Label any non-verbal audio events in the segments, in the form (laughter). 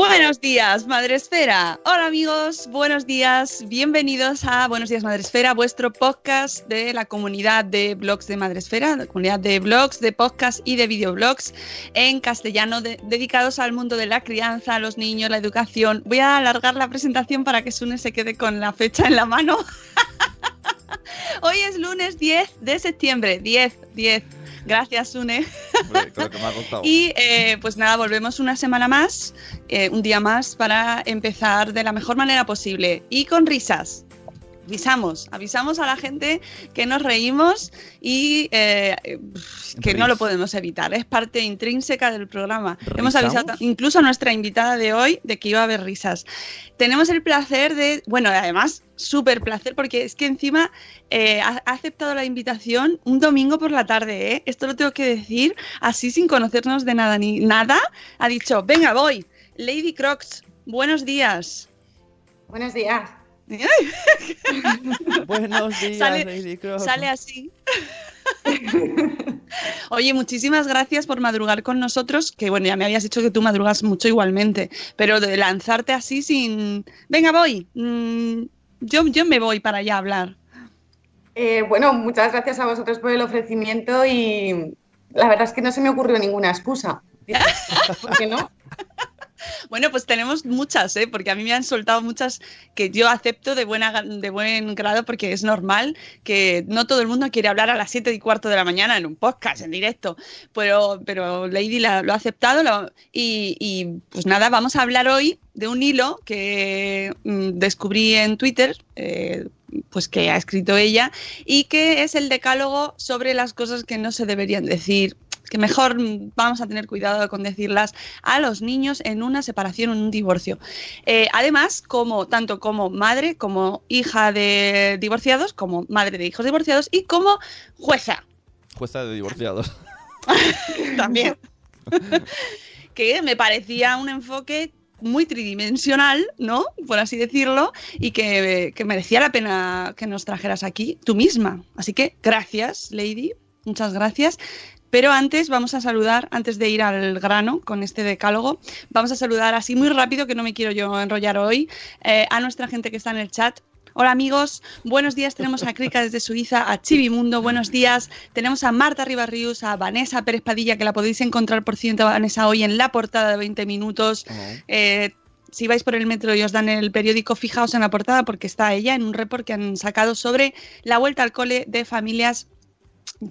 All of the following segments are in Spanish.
Buenos días, Madre Esfera. Hola amigos, buenos días. Bienvenidos a Buenos días, Madre Esfera, vuestro podcast de la comunidad de blogs de Madre Esfera, la comunidad de blogs, de podcasts y de videoblogs en castellano de- dedicados al mundo de la crianza, los niños, la educación. Voy a alargar la presentación para que Sune se quede con la fecha en la mano. (laughs) Hoy es lunes 10 de septiembre. 10, 10. Gracias, Sune. Que me ha costado. Y eh, pues nada, volvemos una semana más, eh, un día más para empezar de la mejor manera posible y con risas. Avisamos, avisamos a la gente que nos reímos y eh, que no lo podemos evitar. Es parte intrínseca del programa. Hemos avisado incluso a nuestra invitada de hoy de que iba a haber risas. Tenemos el placer de, bueno, además, súper placer porque es que encima eh, ha, ha aceptado la invitación un domingo por la tarde, ¿eh? Esto lo tengo que decir así sin conocernos de nada ni nada. Ha dicho, venga, voy. Lady Crocs, buenos días. Buenos días. (laughs) Buenos días, Sale- Lady. Sale así. (laughs) Oye, muchísimas gracias por madrugar con nosotros, que bueno, ya me habías dicho que tú madrugas mucho igualmente, pero de lanzarte así sin... Venga, voy. Mm, yo, yo me voy para allá a hablar. Eh, bueno, muchas gracias a vosotros por el ofrecimiento y la verdad es que no se me ocurrió ninguna excusa. (laughs) ¿Por qué no? Bueno, pues tenemos muchas, ¿eh? porque a mí me han soltado muchas que yo acepto de, buena, de buen grado porque es normal que no todo el mundo quiere hablar a las 7 y cuarto de la mañana en un podcast, en directo, pero, pero Lady la- lo ha aceptado y, pues nada, vamos a hablar hoy de un hilo que mm, descubrí en Twitter. eh, pues que ha escrito ella y que es el decálogo sobre las cosas que no se deberían decir que mejor vamos a tener cuidado con decirlas a los niños en una separación o en un divorcio. Eh, además, como tanto como madre, como hija de divorciados, como madre de hijos divorciados y como jueza Jueza de divorciados. (laughs) también. (laughs) que me parecía un enfoque muy tridimensional, ¿no? Por así decirlo, y que, que merecía la pena que nos trajeras aquí tú misma. Así que gracias, Lady, muchas gracias. Pero antes vamos a saludar, antes de ir al grano con este decálogo, vamos a saludar así muy rápido, que no me quiero yo enrollar hoy, eh, a nuestra gente que está en el chat. Hola amigos, buenos días. Tenemos a Krika desde Suiza, a Chivimundo, buenos días. Tenemos a Marta Ribarrius, a Vanessa Pérez Padilla, que la podéis encontrar, por cierto, Vanessa, hoy en la portada de 20 minutos. Eh, si vais por el metro y os dan el periódico, fijaos en la portada porque está ella en un report que han sacado sobre la vuelta al cole de familias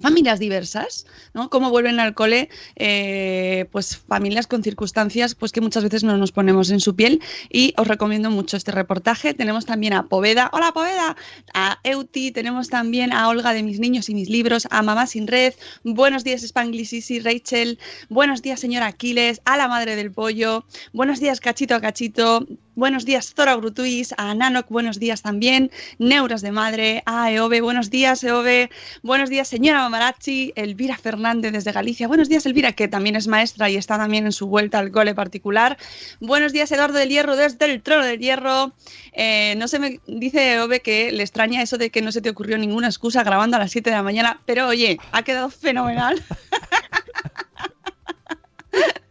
familias diversas, ¿no? Cómo vuelven al cole, eh, pues familias con circunstancias, pues que muchas veces no nos ponemos en su piel. Y os recomiendo mucho este reportaje. Tenemos también a Poveda, hola Poveda, a Euti, tenemos también a Olga de mis niños y mis libros, a Mamá sin red, buenos días Spanglish y Rachel, buenos días señora Aquiles, a la madre del pollo, buenos días Cachito a Cachito, buenos días Zora Grutuis, a Nanok, buenos días también, Neuras de Madre, a Eove, buenos días Eove, buenos días señora Mamarachi, Elvira Fernández desde Galicia, buenos días Elvira, que también es maestra y está también en su vuelta al cole particular, buenos días Eduardo del Hierro desde el Trono del Hierro, eh, no se me dice Eove que le extraña eso de que no se te ocurrió ninguna excusa grabando a las 7 de la mañana, pero oye, ha quedado fenomenal. (laughs)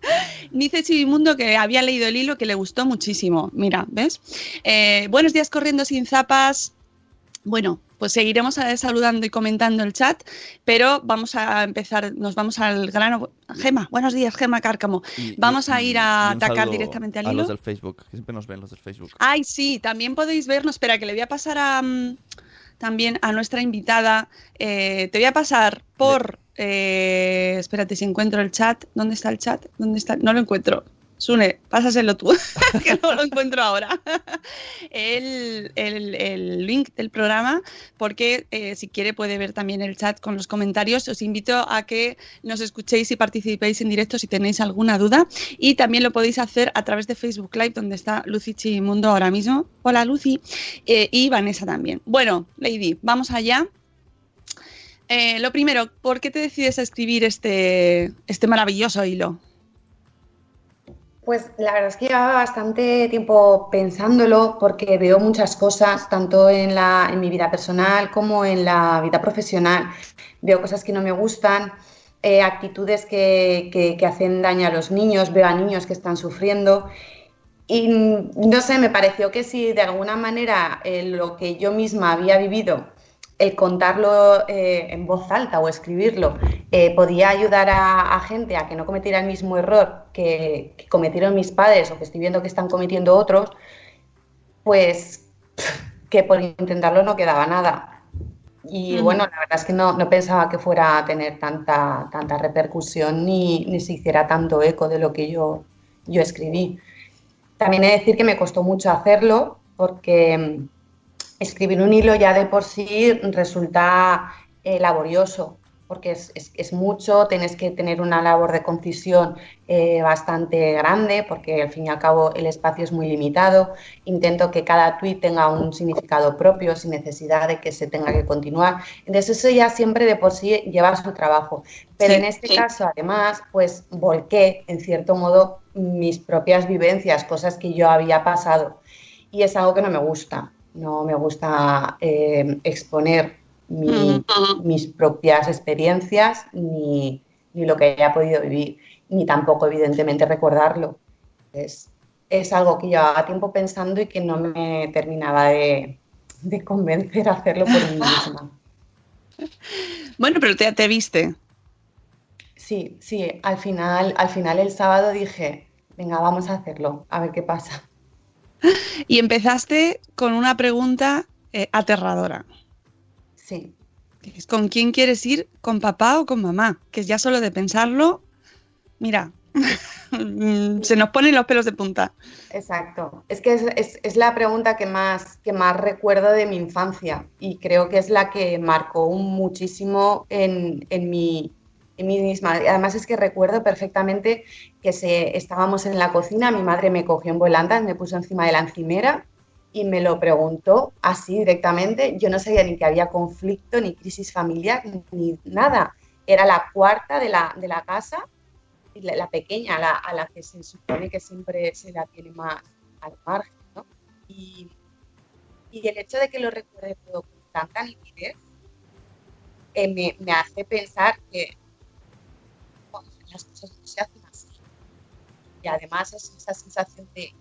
(laughs) Dice Chivimundo que había leído el hilo que le gustó muchísimo. Mira, ¿ves? Eh, buenos días corriendo sin zapas. Bueno, pues seguiremos eh, saludando y comentando el chat, pero vamos a empezar, nos vamos al grano. Gema, buenos días, Gema Cárcamo. Y- vamos y- a ir a atacar directamente al A hilo. los del Facebook, que siempre nos ven los del Facebook. Ay, sí, también podéis vernos. Espera, que le voy a pasar a mm, también a nuestra invitada. Eh, te voy a pasar por. Eh, espérate si encuentro el chat. ¿Dónde está el chat? ¿Dónde está? No lo encuentro. Sune, pásaselo tú, (laughs) que no lo encuentro ahora. el, el- el link del programa, porque eh, si quiere puede ver también el chat con los comentarios. Os invito a que nos escuchéis y participéis en directo si tenéis alguna duda. Y también lo podéis hacer a través de Facebook Live, donde está Lucy Chimundo ahora mismo. Hola, Lucy. Eh, y Vanessa también. Bueno, Lady, vamos allá. Eh, lo primero, ¿por qué te decides a escribir este, este maravilloso hilo? Pues la verdad es que llevaba bastante tiempo pensándolo porque veo muchas cosas, tanto en, la, en mi vida personal como en la vida profesional. Veo cosas que no me gustan, eh, actitudes que, que- hacen daño a los niños, veo a niños que están sufriendo. Y mm, no sé, me pareció que si de alguna manera eh, lo que yo misma había vivido, el contarlo eh, en voz alta o escribirlo, eh, podía ayudar a, a gente a que no cometiera el mismo error que, que cometieron mis padres o que estoy viendo que están cometiendo otros, pues (laughs) que por intentarlo no quedaba nada. Y bueno, la verdad es que no, no pensaba que fuera a tener tanta, tanta repercusión ni, ni se hiciera tanto eco de lo que yo, yo escribí. También he de decir que me costó mucho hacerlo porque escribir un hilo ya de por sí resulta eh, laborioso, porque es, es- es mucho, tienes que tener una labor de concisión eh, bastante grande, porque al fin y al cabo el espacio es muy limitado. Intento que cada tuit tenga un significado propio, sin necesidad de que se tenga que continuar. Entonces eso ya siempre de por sí lleva su trabajo. Pero Sí, en este sí. caso, además, pues volqué, en cierto modo, mis propias vivencias, cosas que yo había pasado. Y es algo que no me gusta. No me gusta eh, exponer mi- mis propias experiencias ni, ni lo que haya podido vivir, ni tampoco, evidentemente, recordarlo. Es, es algo que llevaba tiempo pensando y que no me terminaba de, de convencer a hacerlo por mí misma. (laughs) Bueno, pero te, te viste. Sí, sí, al final, al final el sábado dije, venga, vamos a hacerlo, a ver qué pasa. (laughs) Y empezaste con una pregunta eh, aterradora. Sí, ¿Con quién quieres ir? ¿Con papá o con mamá? Que ya solo de pensarlo, mira, (laughs) se nos ponen los pelos de punta. exacto. Es que es, es- es la pregunta que más, que más recuerdo de mi infancia y creo que es la que marcó un muchísimo en, en mi, en mí misma. Además es que recuerdo perfectamente que se, estábamos en la cocina, mi madre me cogió en volandas, me puso encima de la encimera y me lo preguntó así directamente. Yo no sabía ni que había conflicto, ni crisis familiar, ni, nada. Era la cuarta de la, de la casa, la, la pequeña, la, a la que se supone que siempre se la tiene más al margen. Y, y el hecho de que lo recuerde todo con tanta nitidez eh, me, me hace pensar que se hacen así. Y además es esa sensación de,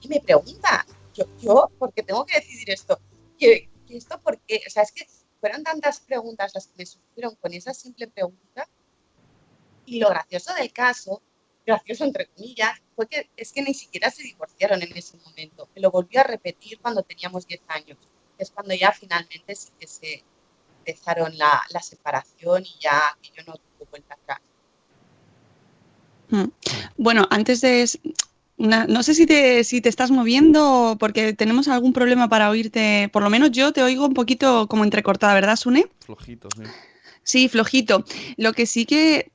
¿qué me preguntas? Yo, yo, ¿por qué tengo que decidir esto? ¿Qué, qué esto por qué? O sea, es que fueron tantas preguntas las que me surgieron con esa simple pregunta. Y lo gracioso del caso, gracioso entre comillas, fue que es que ni siquiera se divorciaron en ese momento. Me lo volvió a repetir cuando teníamos 10 años. Es cuando ya finalmente sí que se, empezaron la, la separación y ya aquello no tuvo vuelta atrás. Mm. Bueno, antes de... una- no sé si te, si te estás moviendo porque tenemos algún problema para oírte. Por lo menos yo te oigo un poquito como entrecortada, ¿verdad, Sune? Flojito, sí. Sí, flojito. Lo que sí que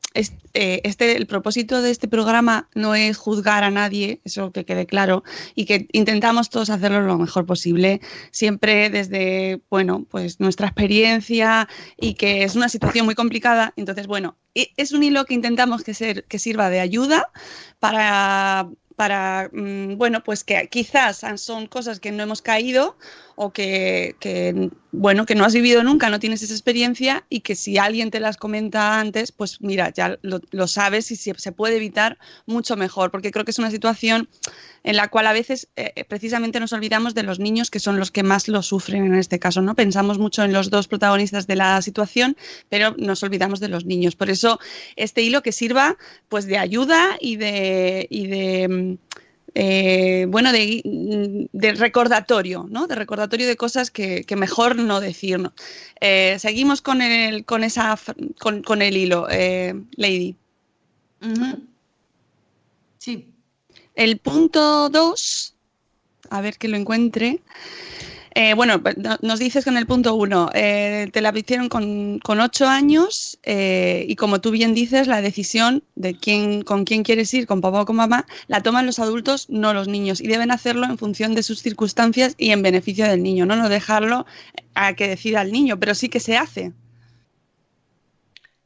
eh, este, el propósito de este programa no es juzgar a nadie, eso que quede claro, y que intentamos todos hacerlo lo mejor posible, siempre desde, bueno, pues nuestra experiencia y que es una situación muy complicada. Entonces, bueno, e- es un hilo que intentamos que, que sirva de ayuda para, para mm, bueno, pues que quizás son cosas que no hemos caído o que, que, bueno, que no has vivido nunca, no tienes esa experiencia y que si alguien te las comenta antes, pues mira, ya lo, lo sabes y se, se puede evitar mucho mejor, porque creo que es una situación en la cual a veces eh, precisamente nos olvidamos de los niños que son los que más lo sufren en este caso, ¿no? Pensamos mucho en los dos protagonistas de la situación, pero nos olvidamos de los niños. Por eso este hilo que sirva pues de ayuda y de, y de mm, eh, bueno, de, de, recordatorio, ¿no? De recordatorio de cosas que, que mejor no decir. Eh, seguimos con el, con esa, con, con el hilo, eh, Lady. Uh -huh. Sí. El punto 2, a ver que lo encuentre. Eh, bueno, nos dices con el punto 1, eh, te la hicieron con, con 8 años eh, y como tú bien dices, la decisión de quién, con quién quieres ir, con papá o con mamá, la toman los adultos, no los niños, y deben hacerlo en función de sus circunstancias y en beneficio del niño, no, no dejarlo a que decida el niño, pero sí que se hace.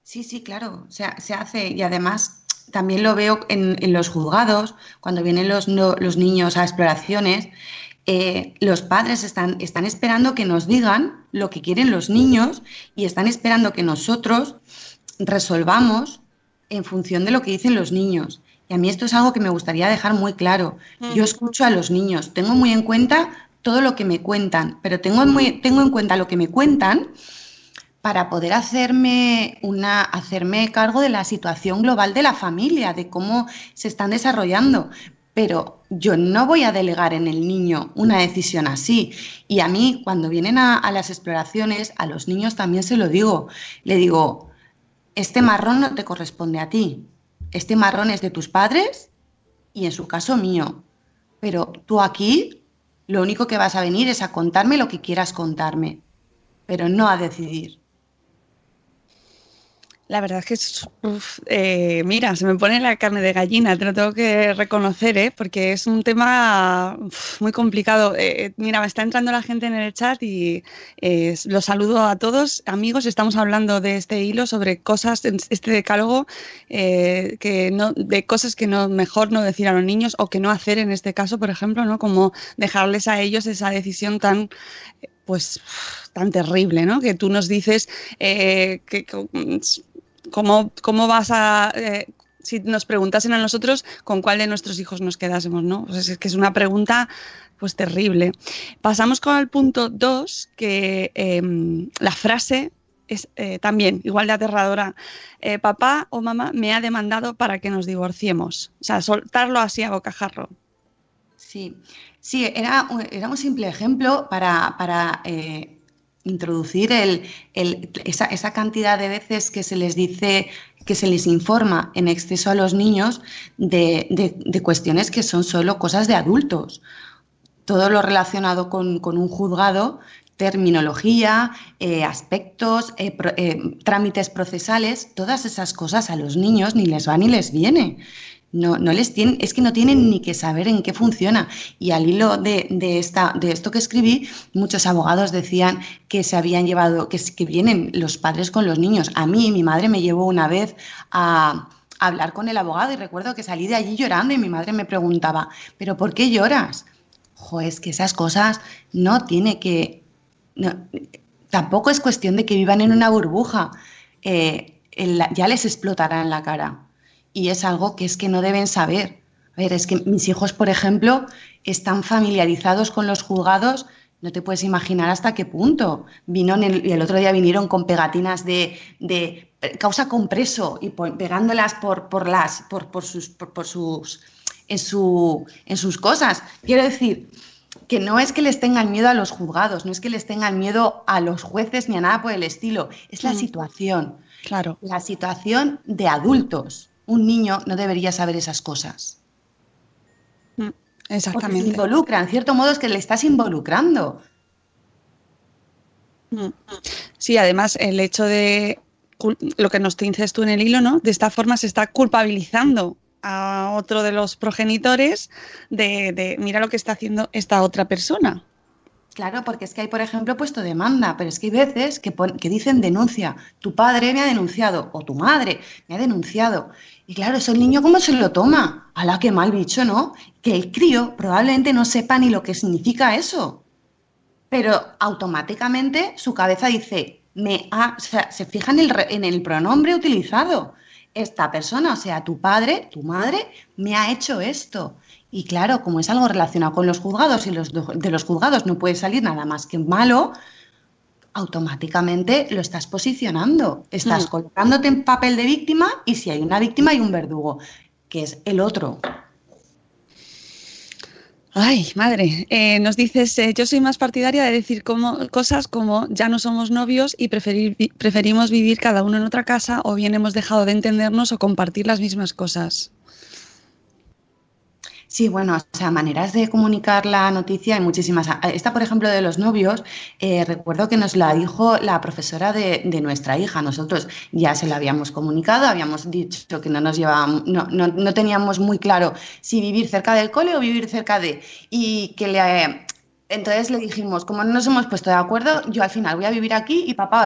Sí, sí, claro, o sea, se hace y además también lo veo en, en los juzgados, cuando vienen los, no, los niños a exploraciones, eh, los padres están, están esperando que nos digan lo que quieren los niños y están esperando que nosotros resolvamos en función de lo que dicen los niños. Y a mí esto es algo que me gustaría dejar muy claro. Yo escucho a los niños, tengo muy en cuenta todo lo que me cuentan, pero tengo, muy, tengo en cuenta lo que me cuentan para poder hacerme, una, hacerme cargo de la situación global de la familia, de cómo se están desarrollando. Pero yo no voy a delegar en el niño una decisión así. Y a mí, cuando vienen a, las exploraciones, a los niños también se lo digo. Le digo, este marrón no te corresponde a ti. Este marrón es de tus padres y en su caso mío. Pero tú aquí lo único que vas a venir es a contarme lo que quieras contarme, pero no a decidir. La verdad es que, es, eh, mira, se me pone la carne de gallina, te lo tengo que reconocer, ¿eh? porque es un tema muy complicado. Eh, mira, me está entrando la gente en el chat y eh, los saludo a todos. Amigos, estamos hablando de este hilo sobre cosas, este decálogo, eh, que no, de cosas que no mejor no decir a los niños o que no hacer en este caso, por ejemplo, ¿no? como dejarles a ellos esa decisión tan pues tan terrible, ¿no? Que tú nos dices eh, que ¿Cómo, ¿Cómo, vas a, eh, si nos preguntasen a nosotros, con cuál de nuestros hijos nos quedásemos, ¿no? Es que es una pregunta pues terrible. Pasamos con el punto 2, que eh, la frase es eh, también igual de aterradora. Eh, papá o mamá me ha demandado para que nos divorciemos. O sea, soltarlo así a bocajarro. Sí, sí, era, era un simple ejemplo para, para introducir el, esa, esa, cantidad de veces que se les dice, que se les informa en exceso a los niños de, cuestiones que son solo cosas de adultos. Todo lo relacionado con, un juzgado, terminología, eh, aspectos, eh, pro, trámites procesales, todas esas cosas a los niños ni les va ni les viene. No, no les tienen, es que no tienen ni que saber en qué funciona. Y al hilo de, de, esta, de esto que escribí, muchos abogados decían que se habían llevado, que, que vienen los padres con los niños. A mí, mi madre me llevó una vez a, hablar con el abogado y recuerdo que salí de allí llorando y mi madre me preguntaba, ¿pero por qué lloras? Jo, es que esas cosas no tiene que... No, tampoco es cuestión de que vivan en una burbuja. Eh, ya les explotará en la cara y es algo que es que no deben saber. A ver, es que mis hijos, por ejemplo, están familiarizados con los juzgados, no te puedes imaginar hasta qué punto. Vino el, y el otro día vinieron con pegatinas de, de causa compreso y por, pegándolas por, por, las, por, por, sus, por, por sus, en, su, en sus cosas. Quiero decir que no es que les tengan miedo a los juzgados, no es que les tengan miedo a los jueces ni a nada por el estilo, es la Mm. situación. Claro. La situación de adultos. Un niño no debería saber esas cosas. Porque se Exactamente. involucra, en cierto modo es que le estás involucrando. Mm. Sí, además el hecho de lo que nos dices tú en el hilo, ¿no? De esta forma se está culpabilizando a otro de los progenitores de, de mira lo que está haciendo esta otra persona. Claro, porque es que hay, por ejemplo, puesto demanda, pero es que hay veces que dicen denuncia. Tu padre me ha denunciado o tu madre me ha denunciado. Y claro, eso el niño, ¿cómo se lo toma? Alá, qué mal bicho, ¿no? Que el crío probablemente no sepa ni lo que significa eso. Pero automáticamente su cabeza dice, me ha, o sea, se fija en el, en el pronombre utilizado. Esta persona, o sea, tu padre, tu madre, me ha hecho esto. Y claro, como es algo relacionado con los juzgados y los, de los juzgados no puede salir nada más que malo, automáticamente lo estás posicionando. Estás Mm. colocándote en papel de víctima y si hay una víctima hay un verdugo, que es el otro. Ay, madre, eh, nos dices, eh, yo soy más partidaria de decir como, cosas como ya no somos novios y preferir preferimos vivir cada uno en otra casa o bien hemos dejado de entendernos o compartir las mismas cosas. Sí, bueno, o sea, maneras de comunicar la noticia hay muchísimas. Esta, por ejemplo, de los novios, eh, recuerdo que nos la dijo la profesora de, de nuestra hija. Nosotros ya se la habíamos comunicado, habíamos dicho que no nos llevábamos, no, no, no teníamos muy claro si vivir cerca del cole o vivir cerca de. Y que le. Entonces le dijimos, como no nos hemos puesto de acuerdo, yo al final voy a vivir aquí y papá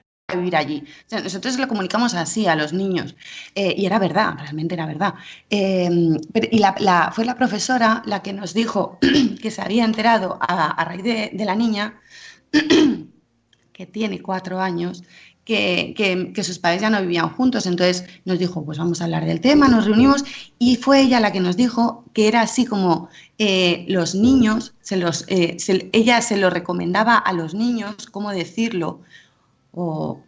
Vivir allí. O nosotros lo comunicamos así a los niños eh, y era verdad, realmente era verdad. Pero- y fue la profesora la que nos dijo (clears throat) que se había enterado a, raíz de, la niña, (clears throat) que tiene cuatro años, que, sus padres ya no vivían juntos. Entonces nos dijo, pues vamos a hablar del tema, nos reunimos y fue ella la que nos dijo que era así como eh, los niños, eh, ella se lo recomendaba a los niños, cómo decirlo, o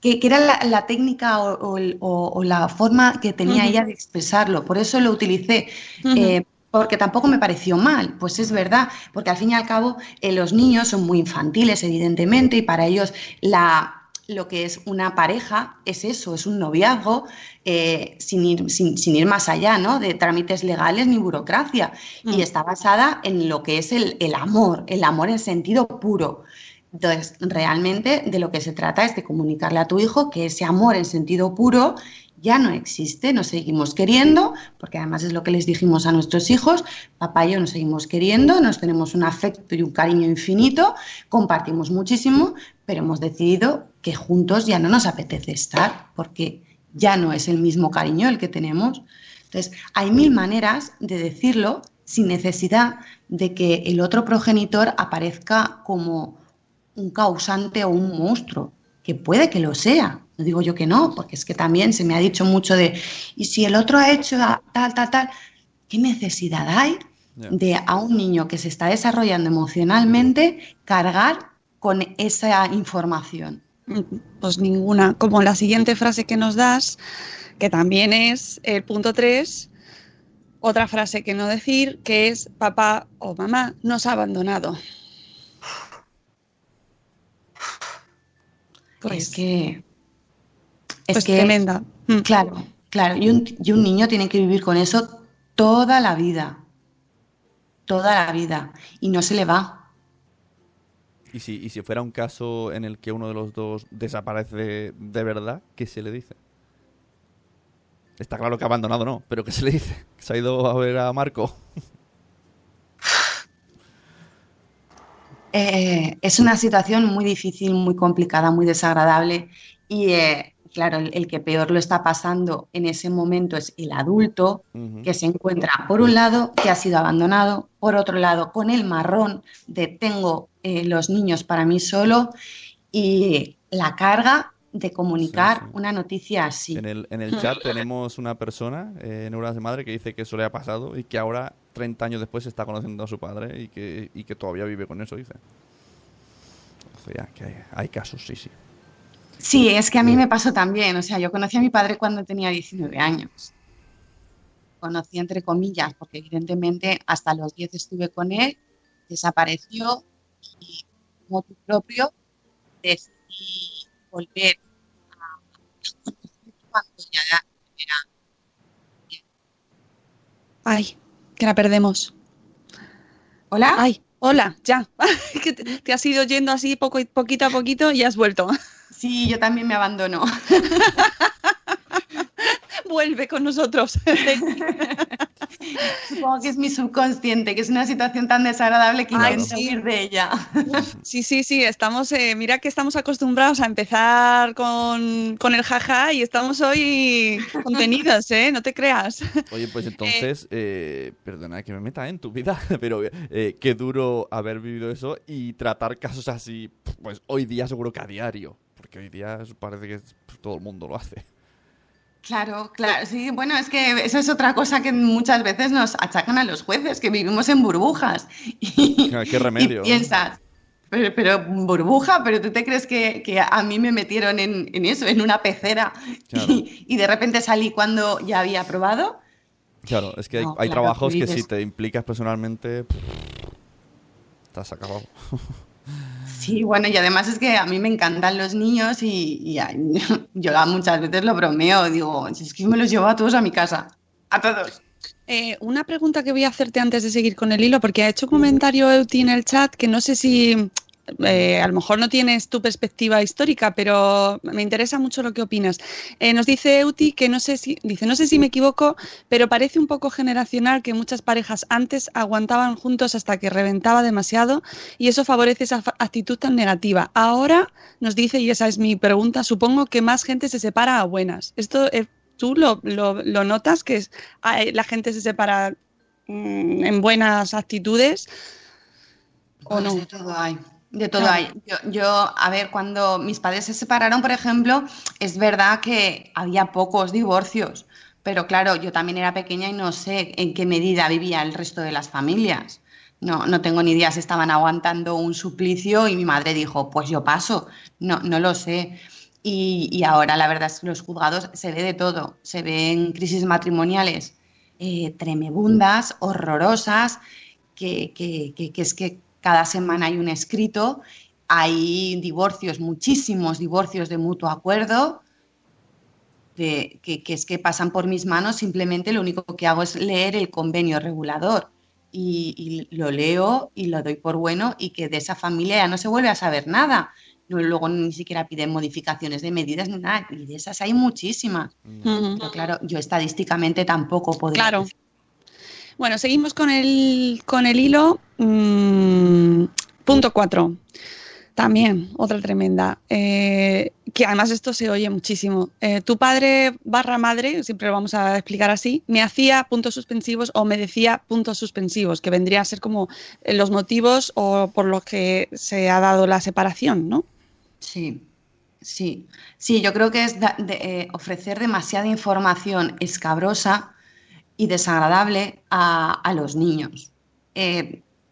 que, que era la, la técnica o, la forma que tenía ella de expresarlo. Por eso lo utilicé. Eh, porque tampoco me pareció mal, pues es verdad, porque al fin y al cabo eh, los niños son muy infantiles, evidentemente, y para ellos la, lo que es una pareja es eso, es un noviazgo, eh, sin, ir, sin, sin ir más allá ¿no? de trámites legales ni burocracia, Mm. y está basada en lo que es el, el amor, el amor en sentido puro. Entonces, realmente de lo que se trata es de comunicarle a tu hijo que ese amor en sentido puro ya no existe, nos seguimos queriendo, porque además es lo que les dijimos a nuestros hijos, papá y yo nos seguimos queriendo, nos tenemos un afecto y un cariño infinito, compartimos muchísimo, pero hemos decidido que juntos ya no nos apetece estar, porque ya no es el mismo cariño el que tenemos. Entonces, hay mil maneras de decirlo sin necesidad de que el otro progenitor aparezca como un causante o un monstruo, que puede que lo sea. No digo yo que no, porque es que también se me ha dicho mucho de, y si el otro ha hecho a- tal, tal, tal, ¿qué necesidad hay de a un niño que se está desarrollando emocionalmente cargar con esa información? Pues ninguna. Como la siguiente frase que nos das, que también es el punto 3, otra frase que no decir, que es papá o mamá nos ha abandonado. Pues, es que... Es pues que, tremenda. Mm. Claro, claro. Y un, y un niño tiene que vivir con eso toda la vida. Toda la vida. Y no se le va. Y si, y si fuera un caso en el que uno de los dos desaparece de verdad, ¿qué se le dice? Está claro que ha abandonado, no, pero ¿qué se le dice? (laughs) ¿Que se ha ido a ver a Marco? Eh, es una situación muy difícil, muy complicada, muy desagradable y eh, claro, el, el que peor lo está pasando en ese momento es el adulto Ujú. que se encuentra, por un lado, que ha sido abandonado, por otro lado, con el marrón de tengo eh, los niños para mí solo y la carga de comunicar una noticia así. En el, en el chat tenemos una persona, eh, Neuronas de Madre, que dice que eso le ha pasado y que ahora, 30 años después, está conociendo a su padre y que, y que todavía vive con eso, dice. O sea, que hay, hay casos, sí, sí. Sí, es que a mí me pasó también. O sea, yo conocí a mi padre cuando tenía 19 años. Conocí entre comillas, porque evidentemente hasta los 10 estuve con él, desapareció y como tu propio decidí volver a (laughs) cuando ya era Ay, que la perdemos. ¿Hola? Ay, hola, ya. (laughs) que te, te has ido yendo así poco, poquito a poquito y has vuelto. Sí, yo también me abandono. (laughs) Vuelve con nosotros. (laughs) Supongo que es mi subconsciente, que es una situación tan desagradable que Ay, intento sí. huir de ella. Sí, sí, sí, estamos, eh, mira que estamos acostumbrados a empezar con, con el jaja y estamos hoy contenidos, ¿eh? No te creas. Oye, pues entonces, eh, perdona que me meta en tu vida, (laughs) pero eh, qué duro haber vivido eso y tratar casos así, pues hoy día seguro que a diario, porque hoy día parece que pues, todo el mundo lo hace. Claro, claro, sí, bueno, es que eso es otra cosa que muchas veces nos achacan a los jueces, que vivimos en burbujas. (laughs) Y, Qué remedio. y piensas, pero, pero burbuja, pero tú te crees que, que a mí me metieron en, en eso, en una pecera, Claro. (laughs) y, y de repente salí cuando ya había probado. Claro, es que hay, No, hay claro, trabajos que dices- si te implicas personalmente, estás acabado. (laughs) Sí, bueno, y además es que a mí me encantan los niños y, a- (laughs) yo muchas veces lo bromeo, digo, "Si es que me los llevo a todos a mi casa, a todos. Eh, una pregunta que voy a hacerte antes de seguir con el hilo, porque ha hecho un comentario Euti en el chat que no sé si eh, a lo mejor no tienes tu perspectiva histórica, pero me interesa mucho lo que opinas. Eh, nos dice Euti que no sé si, dice, no sé si me equivoco, pero parece un poco generacional que muchas parejas antes aguantaban juntos hasta que reventaba demasiado y eso favorece esa actitud tan negativa. Ahora nos dice, y esa es mi pregunta, supongo que más gente se separa a buenas. Esto eh, tú lo, lo- lo notas que es- ah, la gente se separa mm, en buenas actitudes o Pues no. De todo hay. De todo Claro. hay. Yo, yo, a ver, cuando mis padres se separaron, por ejemplo, es verdad que había pocos divorcios, pero claro, yo también era pequeña y no sé en qué medida vivía el resto de las familias. No, no tengo ni idea si estaban aguantando un suplicio y mi madre dijo, pues yo paso. No, no lo sé. Y, y ahora la verdad es que los juzgados se ve de todo. Se ven crisis matrimoniales eh, tremebundas, horrorosas, que, que- que- que es que cada semana hay un escrito, hay divorcios, muchísimos divorcios de mutuo acuerdo, de- que, que es que pasan por mis manos, simplemente lo único que hago es leer el convenio regulador y, y lo leo y lo doy por bueno y que de esa familia ya no se vuelve a saber nada. No, luego ni siquiera piden modificaciones de medidas ni nada, y de esas hay muchísimas. Ujú. Pero claro, yo estadísticamente tampoco podría Claro. Bueno, seguimos con el, con el hilo. Mm, punto 4. También, otra tremenda. eh, que además esto se oye muchísimo. Eh, tu padre barra madre, siempre lo vamos a explicar así, me hacía puntos suspensivos o me decía puntos suspensivos, que vendría a ser como eh, los motivos o por los que se ha dado la separación, ¿no? Sí, sí, sí, yo creo que es ofrecer demasiada información escabrosa y desagradable a, los niños.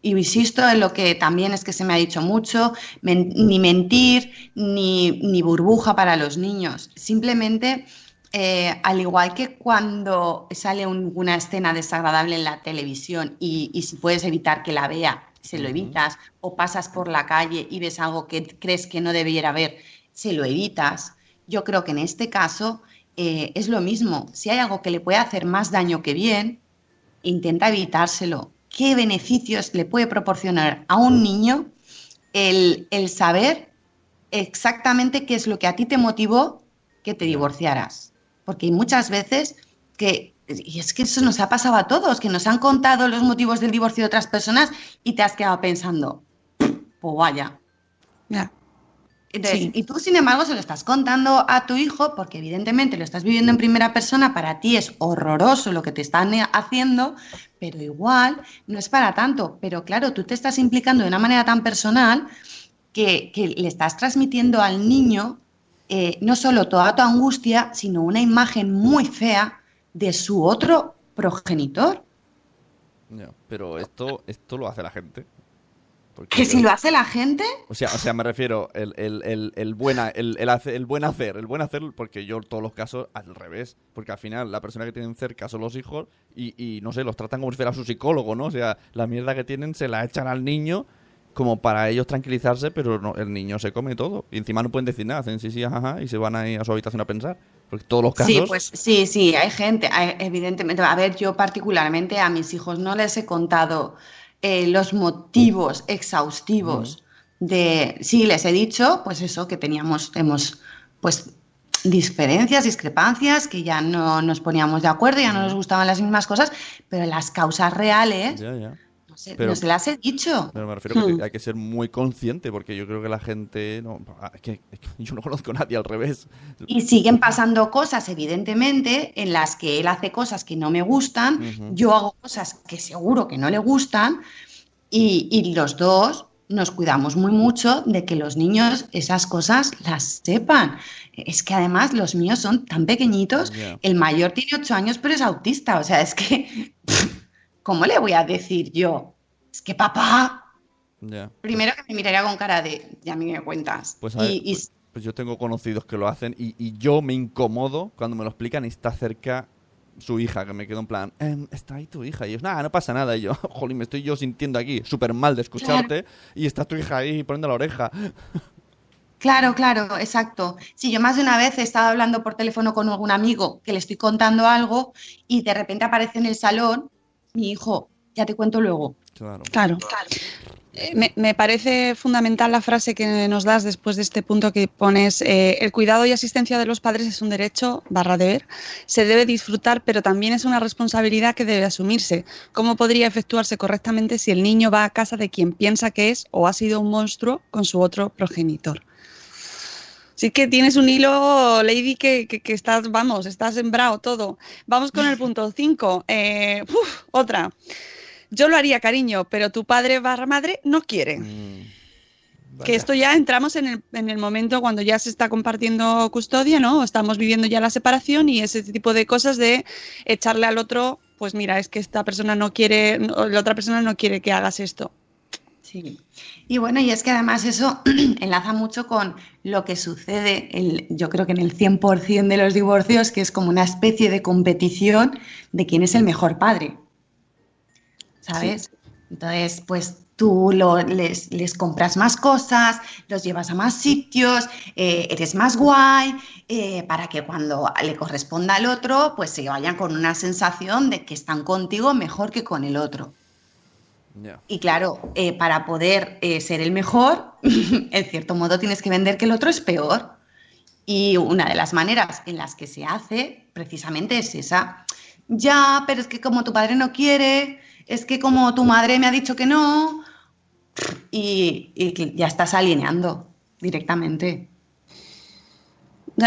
Y insisto en lo que también es que se me ha dicho mucho, men- ni mentir, ni, ni burbuja para los niños. Simplemente, eh, al igual que cuando sale un- una escena desagradable en la televisión y, y si puedes evitar que la vea, se lo evitas, o pasas por la calle y ves algo que crees que no debiera ver, se lo evitas. Yo creo que en este caso eh, es lo mismo. Si hay algo que le puede hacer más daño que bien, intenta evitárselo. ¿Qué beneficios le puede proporcionar a un niño el, el saber exactamente qué es lo que a ti te motivó que te divorciaras. Porque hay muchas veces que, y es que eso nos ha pasado a todos, que nos han contado los motivos del divorcio de otras personas y te has quedado pensando, pues vaya. Ya. Entonces, Sí. Y tú, sin embargo, se lo estás contando a tu hijo porque evidentemente lo estás viviendo en primera persona, para ti es horroroso lo que te están eh, haciendo, pero igual no es para tanto. Pero claro, tú te estás implicando de una manera tan personal que, que le estás transmitiendo al niño eh, no solo toda tu angustia, sino una imagen muy fea de su otro progenitor. Pero esto, esto lo hace la gente. Porque Que yo- si lo hace la gente, O sea, o sea, me refiero el, el, el, el buena, el, el, hace- el buen hacer, el buen hacer, porque yo en todos los casos al revés, porque al final la persona que tienen cerca son los hijos y, y no sé, los tratan como si fuera su psicólogo, ¿no? O sea, la mierda que tienen se la echan al niño como para ellos tranquilizarse, pero no, el niño se come todo y encima no pueden decir nada, hacen sí, sí, ajá, ajá, y se van ahí a su habitación a pensar, porque todos los casos... Sí, pues sí, sí, hay gente, hay- evidentemente. A ver, yo particularmente a mis hijos no les he contado eh, los motivos exhaustivos de, sí, les he dicho, pues eso, que teníamos, hemos, pues diferencias, discrepancias, que ya no nos poníamos de acuerdo, ya no nos gustaban las mismas cosas, pero las causas reales Ya, ya. No, se, Pero- no se las he dicho. Pero me refiero que Hmm. hay que ser muy consciente, porque yo creo que la gente... No, ah, es que, es que (laughs) yo no conozco a nadie al revés. Y siguen pasando cosas, evidentemente, en las que él hace cosas que no me gustan, yo hago cosas que seguro que no le gustan, y, y los dos nos cuidamos muy mucho de que los niños esas cosas las sepan. Es que además los míos son tan pequeñitos, el mayor tiene ocho años, pero es autista, o sea, es que, (laughs) ¿cómo le voy a decir yo? Es que papá, primero que me miraría con cara de, ya me cuentas. Pues, a ver, y, pues, pues yo tengo conocidos que lo hacen y, y yo me incomodo cuando me lo explican y está cerca su hija, que me quedo en plan, "Em, está ahí tu hija. Y ellos, nada, no pasa nada. Y yo, (laughs) jolín, me estoy yo sintiendo aquí súper mal de escucharte y está tu hija ahí poniendo la oreja. Claro, claro, exacto. Sí, yo más de una vez he estado hablando por teléfono con algún amigo que le estoy contando algo y de repente aparece en el salón mi hijo, ya te cuento luego. Claro. Claro. Eh, Me, me parece fundamental la frase que nos das después de este punto que pones, eh, el cuidado y asistencia de los padres es un derecho barra deber, se debe disfrutar, pero también es una responsabilidad que debe asumirse. ¿Cómo podría efectuarse correctamente si el niño va a casa de quien piensa que es o ha sido un monstruo con su otro progenitor? Sí que tienes un hilo, Lady, que, que, que estás, vamos, estás sembrado todo. Vamos con el punto 5. otra. Yo lo haría, cariño, pero tu padre barra madre no quiere. Mm, Que esto ya entramos en el, en el momento cuando ya se está compartiendo custodia, ¿no? Estamos viviendo ya la separación y ese tipo de cosas de echarle al otro, pues mira, es que esta persona no quiere, la otra persona no quiere que hagas esto. Sí. Y bueno, y es que además eso (clears throat) enlaza mucho con lo que sucede, el- yo creo que en el 100% de los divorcios, que es como una especie de competición de quién es el mejor padre. ¿Sabes? Entonces, pues tú lo- les, les compras más cosas, los llevas a más sitios, eh, eres más guay, eh, para que cuando le corresponda al otro, pues se vayan con una sensación de que están contigo mejor que con el otro. Y claro, eh, para poder eh, ser el mejor, (laughs) en cierto modo tienes que vender que el otro es peor. Y una de las maneras en las que se hace precisamente es esa. Ya, pero es que como tu padre no quiere, es que como tu madre me ha dicho que no, y, ya estás alineando directamente.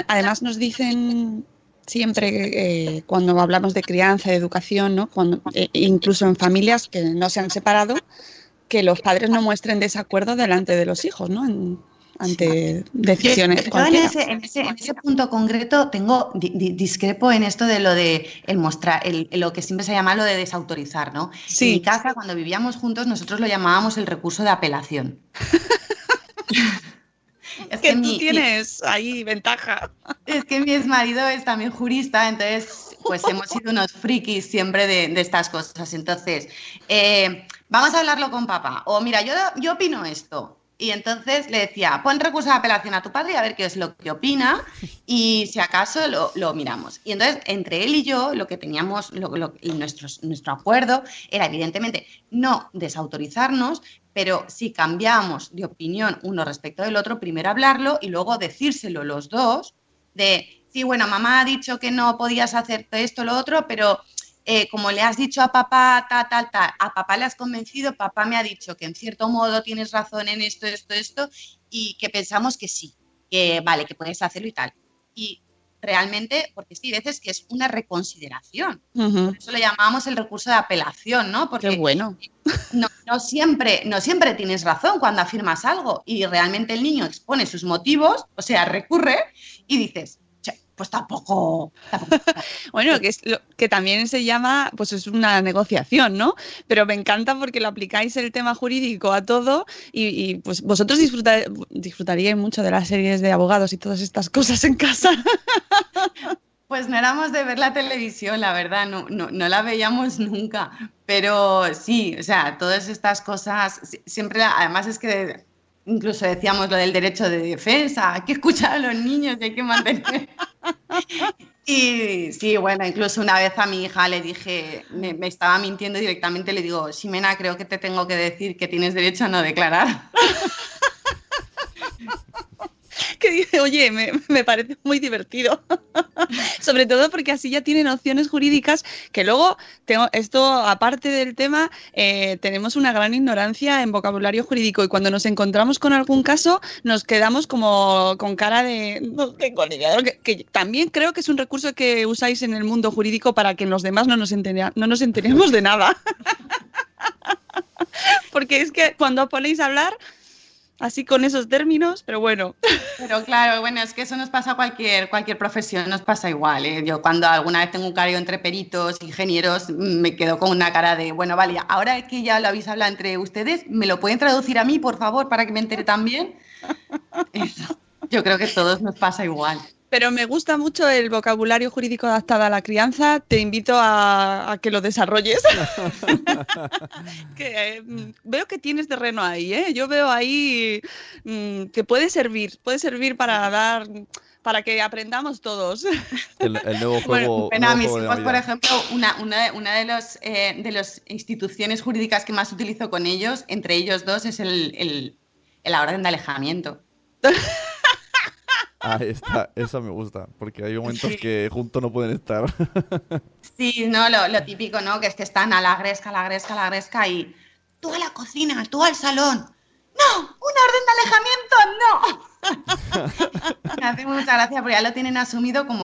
Además nos dicen siempre eh, cuando hablamos de crianza, de educación, ¿no? Cuando, eh, incluso en familias que no se han separado, que los padres no muestren desacuerdo delante de los hijos, ¿no? En- ante decisiones Yo en ese, en, ese, en ese punto concreto tengo di- di- discrepo en esto de lo de el mostrar, el, lo que siempre se llama lo de desautorizar, ¿no? Sí. En mi casa, cuando vivíamos juntos, nosotros lo llamábamos el recurso de apelación. (laughs) es que tú mi- tienes ahí ventaja. es que mi exmarido es también jurista, entonces pues hemos sido unos frikis siempre de, de estas cosas. Entonces, eh, vamos a hablarlo con papá. O mira, yo, yo opino esto. Y entonces le decía, pon recurso de apelación a tu padre y a ver qué es lo que opina y si acaso lo, lo miramos. Y entonces, entre él y yo, lo que teníamos, lo, lo- nuestros- nuestro acuerdo era evidentemente no desautorizarnos, pero si cambiamos de opinión uno respecto del otro, primero hablarlo y luego decírselo los dos de, sí, bueno, mamá ha dicho que no podías hacer esto, lo otro, pero eh, como le has dicho a papá, tal, tal, tal, a papá le has convencido, papá me ha dicho que en cierto modo tienes razón en esto, esto, esto, y que pensamos que sí, que vale, que puedes hacerlo y tal. Y realmente, porque sí, veces que es una reconsideración. Por eso le llamamos el recurso de apelación, ¿no? Porque Qué bueno. No, no, siempre, no siempre tienes razón cuando afirmas algo y realmente el niño expone sus motivos, o sea, recurre y dices, pues tampoco. (laughs) bueno, que, es lo, que también se llama, pues es una negociación, ¿no? Pero me encanta porque lo aplicáis el tema jurídico a todo y, y pues vosotros disfrutar, disfrutaríais mucho de las series de abogados y todas estas cosas en casa. (laughs) Pues no éramos de ver la televisión, la verdad, no, no, no, la veíamos nunca. Pero sí, o sea, todas estas cosas, siempre, además es que incluso decíamos lo del derecho de defensa, hay que escuchar a los niños y hay que mantener. (laughs) Y sí, bueno, incluso una vez a mi hija le dije, me, me, estaba mintiendo directamente, le digo, Ximena, creo que te tengo que decir que tienes derecho a no declarar. (laughs) oye, me, parece muy divertido. (laughs) Sobre todo porque así ya tiene nociones jurídicas que luego, tengo, esto aparte del tema, eh, tenemos una gran ignorancia en vocabulario jurídico y cuando nos encontramos con algún caso nos quedamos como con cara de... No tengo ni idea, que, también creo que es un recurso que usáis en el mundo jurídico para que los demás no nos, entera, no nos enteremos de nada. (laughs) porque es que cuando ponéis hablar así con esos términos, pero bueno. Pero claro, bueno, es que eso nos pasa a cualquier, cualquier profesión, nos pasa igual. ¿eh? Yo cuando alguna vez tengo un cargo entre peritos, ingenieros, me quedo con una cara de, bueno, vale, ahora que ya lo habéis hablado entre ustedes, ¿me lo pueden traducir a mí, por favor, para que me entere también? (laughs) Eso. Yo creo que a todos nos pasa igual. Pero me gusta mucho el vocabulario jurídico adaptado a la crianza. Te invito a, a que lo desarrolles. (laughs) que, eh, veo que tienes terreno ahí, ¿eh? Yo veo ahí mmm, que puede servir, puede servir para dar para que aprendamos todos. El, el nuevo (laughs) juego. Bueno, a mis hijos, por ejemplo, una, una, una de las eh, de las instituciones jurídicas que más utilizo con ellos, entre ellos dos, es el, el, la orden de alejamiento. (laughs) Ahí está, esa me gusta, porque hay momentos sí. que juntos no pueden estar. Sí, no, lo, lo, típico, ¿no? Que es que están a la gresca, a la gresca, a la gresca y tú a la cocina, tú al salón. ¡No! ¡Una orden de alejamiento! ¡No! (laughs) me hace mucha gracia porque ya lo tienen asumido como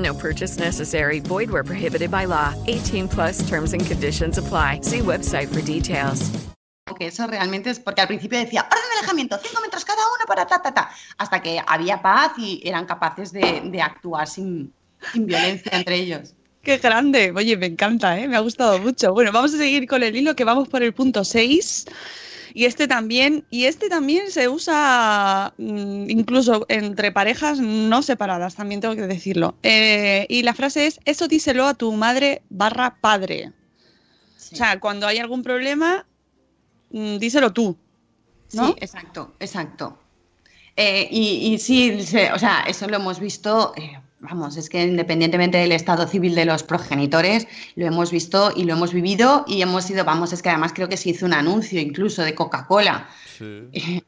No purchase necessary. Void where prohibited by law. 18 plus terms and conditions apply. See website for details. Que eso realmente es porque al principio decía orden de alejamiento, 5 metros cada uno para ta, ta, ta. Hasta que había paz y eran capaces de, de actuar sin, sin violencia entre ellos. Qué grande. Oye, me encanta, ¿eh? me ha gustado mucho. Bueno, vamos a seguir con el hilo que vamos por el punto 6. Y este también, y este también se usa mmm, incluso entre parejas no separadas, también tengo que decirlo. Eh, y la frase es, eso díselo a tu madre barra padre. Sí. O sea, cuando hay algún problema, mmm, díselo tú. ¿no? Sí, exacto, exacto. Eh, y, y, sí, o sea, eso lo hemos visto, eh, vamos, es que independientemente del estado civil de los progenitores, lo hemos visto y lo hemos vivido y hemos sido, vamos, es que además creo que se hizo un anuncio incluso de Coca-Cola. (laughs)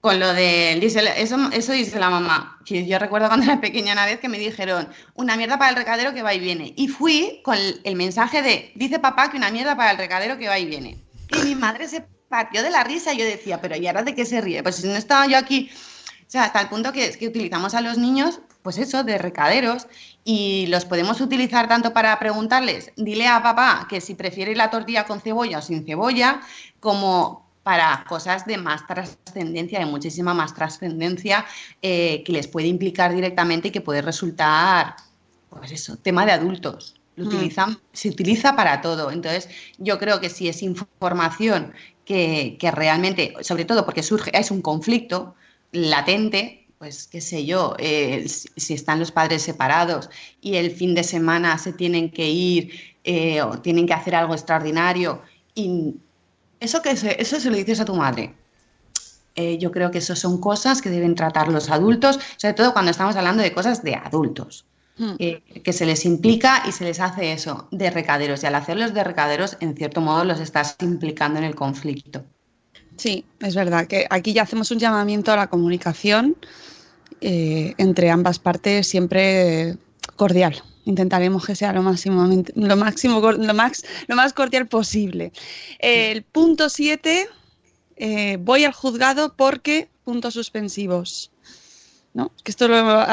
Con lo del diésel, eso, eso dice la mamá. Yo recuerdo cuando era pequeña una vez que me dijeron una mierda para el recadero que va y viene. Y fui con el mensaje de dice papá que una mierda para el recadero que va y viene. Y mi madre se partió de la risa. Y yo decía, pero ¿y ahora de qué se ríe? Pues si no estaba yo aquí. O sea, hasta el punto que que utilizamos a los niños, pues eso, de recaderos. Y los podemos utilizar tanto para preguntarles, dile a papá que si prefiere la tortilla con cebolla o sin cebolla, como para cosas de más trascendencia, de muchísima más trascendencia, eh, que les puede implicar directamente y que puede resultar, pues eso, tema de adultos. Lo utilizan, Se utiliza para todo. Entonces, yo creo que si es información que, realmente, sobre todo porque surge, es un conflicto latente, pues qué sé yo, eh, si, están los padres separados y el fin de semana se tienen que ir eh, o tienen que hacer algo extraordinario y eso, que se, eso se lo dices a tu madre. Eh, yo creo que eso son cosas que deben tratar los adultos, sobre todo cuando estamos hablando de cosas de adultos. Hmm. que se les implica y se les hace eso de recaderos. Y al hacerlos de recaderos, en cierto modo, los estás implicando en el conflicto. Sí, es verdad que aquí ya hacemos un llamamiento a la comunicación eh, entre ambas partes siempre cordial intentaremos que sea lo máximo, lo máximo, lo más, lo más cordial posible. El punto 7, eh, voy al juzgado porque puntos suspensivos. ¿No? Que esto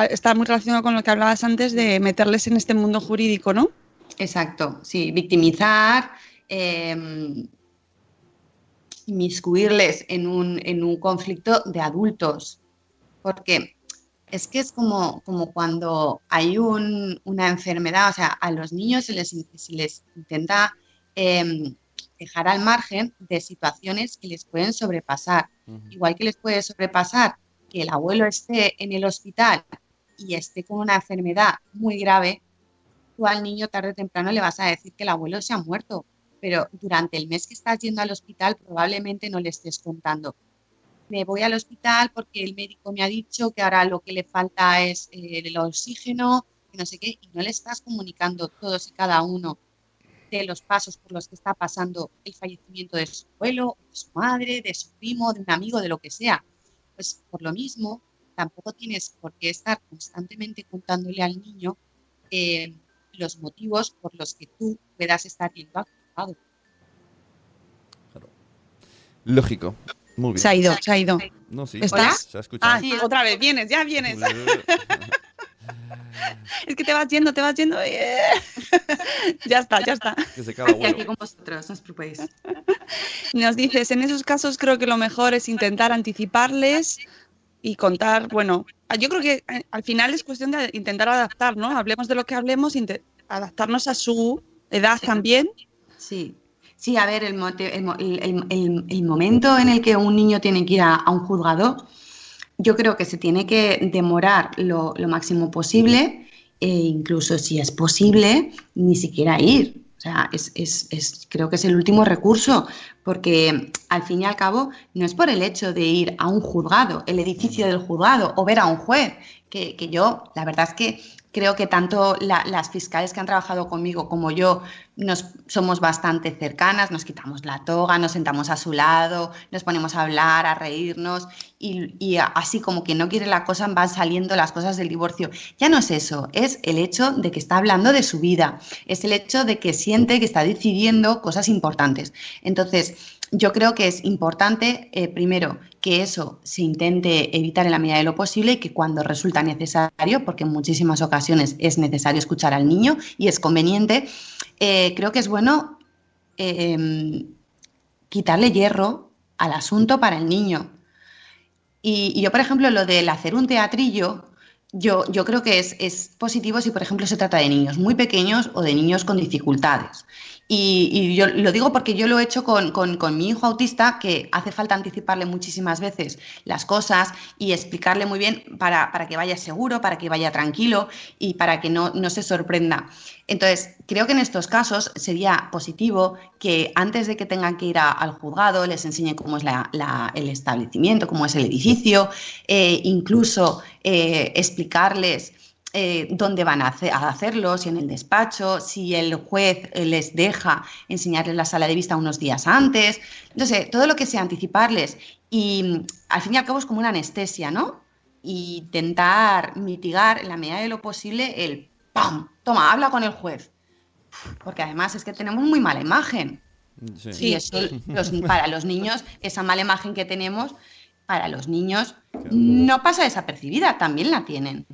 está muy relacionado con lo que hablabas antes de meterles en este mundo jurídico, ¿no? Exacto, sí, victimizar, eh, inmiscuirles en un, en un conflicto de adultos. Porque es que es como, como cuando hay una enfermedad, o sea, a los niños se les, les intenta em, dejar al margen de situaciones que les pueden sobrepasar. Igual que les puede sobrepasar que el abuelo esté en el hospital y esté con una enfermedad muy grave, tú al niño tarde o temprano le vas a decir que el abuelo se ha muerto, pero durante el mes que estás yendo al hospital probablemente no le estés contando me voy al hospital porque el médico me ha dicho que ahora lo que le falta es eh, el oxígeno, que no sé qué, y no le estás comunicando todos y cada uno de los pasos por los que está pasando el fallecimiento de su abuelo, de su madre, de su primo, de un amigo, de lo que sea. Pues por lo mismo, tampoco tienes por qué estar constantemente contándole al niño eh, los motivos por los que tú puedas estar yendo Lógico. Se ha ido, se ha ido. No, sí. ¿Estás? Se ha escuchado. Ah, sí, otra vez, vienes, ya vienes. es que te vas yendo, te vas yendo. (laughs) ya está, ya está. Que se acaba aquí con vosotros, no os preocupéis. Nos dices, en esos casos creo que lo mejor es intentar anticiparles y contar, bueno, yo creo que eh, al final es cuestión de intentar adaptar, ¿no? Hablemos de lo que hablemos, adaptarnos a su edad también. Sí. Sí, a ver, el, momento en el que un niño tiene que ir a, un juzgado, yo creo que se tiene que demorar lo, máximo posible e incluso si es posible, ni siquiera ir. O sea, es, creo que es el último recurso, porque al fin y al cabo no es por el hecho de ir a un juzgado, el edificio del juzgado o ver a un juez, que, que yo, la verdad es que creo que tanto las fiscales que han trabajado conmigo como yo nos somos bastante cercanas, nos quitamos la toga, nos sentamos a su lado, nos ponemos a hablar, a reírnos y, así como que no quiere la cosa van saliendo las cosas del divorcio. Ya no es eso, es el hecho de que está hablando de su vida, es el hecho de que siente que está decidiendo cosas importantes. Entonces, yo creo que es importante, eh, primero, que eso se intente evitar en la medida de lo posible y que cuando resulta necesario, porque en muchísimas ocasiones es necesario escuchar al niño y es conveniente, eh, creo que es bueno em, quitarle hierro al asunto para el niño. Y, yo, por ejemplo, lo del hacer un teatrillo, yo, yo creo que es, es, positivo si, por ejemplo, se trata de niños muy pequeños o de niños con dificultades. Y, yo lo digo porque yo lo he hecho con, mi hijo autista, que hace falta anticiparle muchísimas veces las cosas y explicarle muy bien para, que vaya seguro, para que vaya tranquilo y para que no, se sorprenda. Entonces, creo que en estos casos sería positivo que antes de que tengan que ir al juzgado les enseñe cómo es el establecimiento, cómo es el edificio, eh, incluso eh, explicarles eh, dónde van a, hacer- a hacerlo, si en el despacho, si el juez eh, les deja enseñarles la sala de vista unos días antes. Entonces, todo lo que sea anticiparles y mm, al fin y al cabo es como una anestesia, ¿no? Y intentar mitigar en la medida de lo posible el ¡pam! Toma, habla con el juez. Porque además es que tenemos muy mala imagen. Sí. Y eso, (laughs) los- para los niños, esa mala imagen que tenemos, para los niños no pasa desapercibida, también la tienen.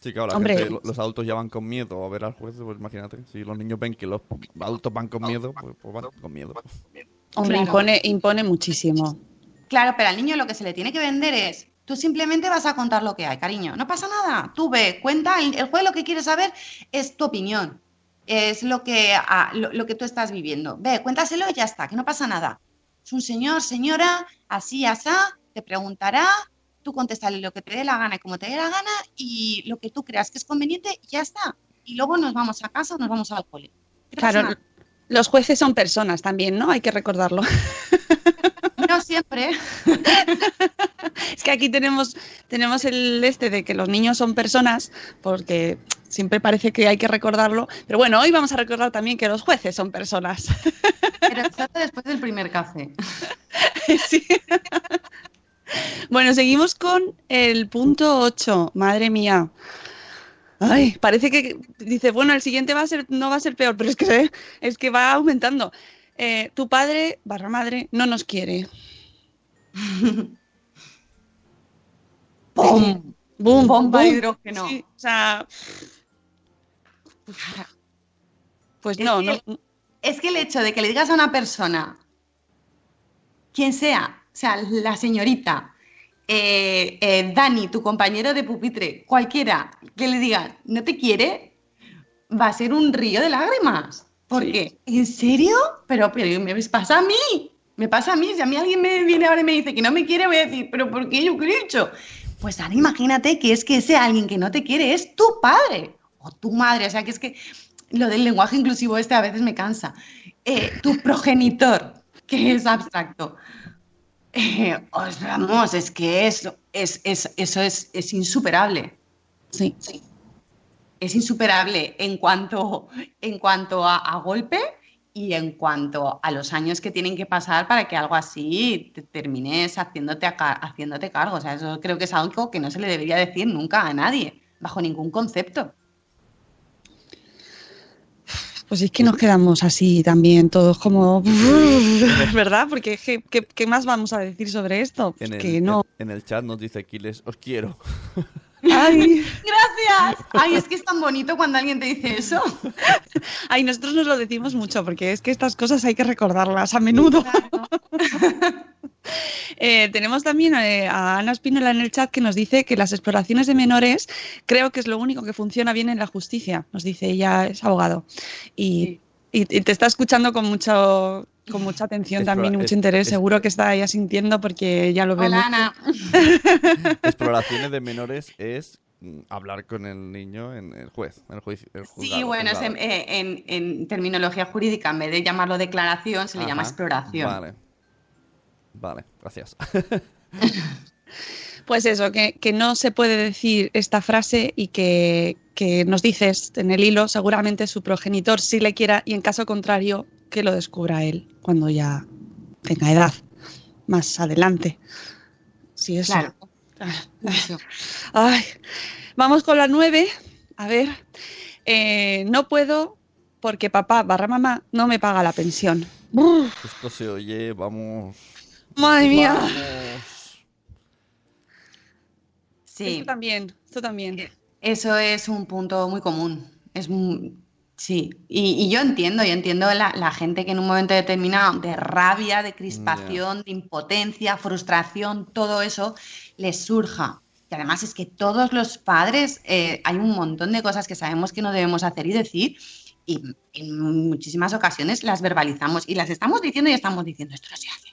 Sí, claro, la Hombre. gente- lo- los adultos ya van con miedo a ver al juez, pues imagínate. Si los niños ven que los adultos van con miedo, pues, pues van con miedo. Hombre, Claro. impone, impone muchísimo. Claro, pero al niño lo que se le tiene que vender es, tú simplemente vas a contar lo que hay, cariño, no pasa nada, tú ve, cuenta, el, el juez lo que quiere saber es tu opinión, es lo que, ah, lo, lo que tú estás viviendo. Ve, cuéntaselo y ya está, que no pasa nada. Es un señor, señora, así, asá, te preguntará, tú contéstale lo que te dé la gana y como te dé la gana y lo que tú creas que es conveniente y ya está. Y luego nos vamos a casa o nos vamos al cole. ¿Qué pasa Claro, los jueces son personas también, ¿no? Hay que recordarlo. (laughs) No siempre. (laughs) Es que aquí tenemos, tenemos el este de que los niños son personas, porque siempre parece que hay que recordarlo. Pero bueno, hoy vamos a recordar también que los jueces son personas. Pero después del primer café. (laughs) Sí. Bueno, seguimos con el punto 8. Madre mía. Ay, parece que dice, bueno, el siguiente va a ser, no va a ser peor, pero es que, (laughs) es que va aumentando. Eh, tu padre, barra madre, no nos quiere. ¡Pum! ¡Bum! Bomba de hidrógeno. Sí, o sea. Pues Es no, que- no. Es que el hecho de que le digas a una persona, quien sea, sea, la señorita, eh, eh, Dani, tu compañero de pupitre, cualquiera, que le diga, no te quiere, va a ser un río de lágrimas. Porque, ¿en serio? Pero, pero me pasa a mí, me pasa a mí. Si a mí alguien me viene ahora y me dice que no me quiere, voy a decir, ¿pero por qué yo qué he hecho? Pues ahora imagínate que es que ese alguien que no te quiere es tu padre o tu madre. O sea, que es que lo del lenguaje inclusivo este a veces me cansa. Eh, tu progenitor, que es abstracto. Eh, os vamos, es que es, es, es- eso es, es insuperable. Sí. Es insuperable en cuanto, en cuanto a, a golpe y en cuanto a los años que tienen que pasar para que algo así te termines haciéndote, a haciéndote cargo. O sea, eso creo que es algo que no se le debería decir nunca a nadie, bajo ningún concepto. Pues es que nos quedamos así también, todos como. (laughs) ¿Verdad? Porque ¿qué, qué, qué más vamos a decir sobre esto? Pues En el, que no. en, en el chat nos dice Aquiles, os quiero. Ay, (laughs) Gracias. Ay, es que es tan bonito cuando alguien te dice eso. (laughs) ay, nosotros nos lo decimos mucho porque es que estas cosas hay que recordarlas a menudo. (laughs) Eh, tenemos también eh, a Ana Espínola en el chat que nos dice que las exploraciones de menores creo que es lo único que funciona bien en la justicia. Nos dice ella es abogado y, y- y te está escuchando con mucho con mucha atención también y mucho es- interés. es- Seguro que está ella sintiendo porque ya lo vemos. Hola, Ana. (laughs) Exploraciones de menores es mm, hablar con el niño en el juez, en el juicio. el Sí, juzgado, bueno, es juzgado. en, eh, en- en terminología jurídica, en vez de llamarlo declaración, se le llama exploración. Vale. Vale, gracias. (laughs) Pues eso, que, que no se puede decir esta frase y que, que nos dices en el hilo, seguramente su progenitor sí le quiera y en caso contrario que lo descubra él cuando ya tenga edad, más adelante. Sí, eso. Claro. (laughs) Ay, vamos con la nueve. A ver, Eh, no puedo porque papá barra mamá no me paga la pensión. Uf, Esto se oye, vamos. madre mía. Vamos. Sí, Esto también, esto también. eso es un punto muy común. Es muy- sí, y, y yo entiendo, yo entiendo la, la gente que en un momento determinado de rabia, de crispación, de impotencia, frustración, todo eso les surja. Y además es que todos los padres eh, hay un montón de cosas que sabemos que no debemos hacer y decir y en muchísimas ocasiones las verbalizamos y las estamos diciendo y estamos diciendo esto no se hace.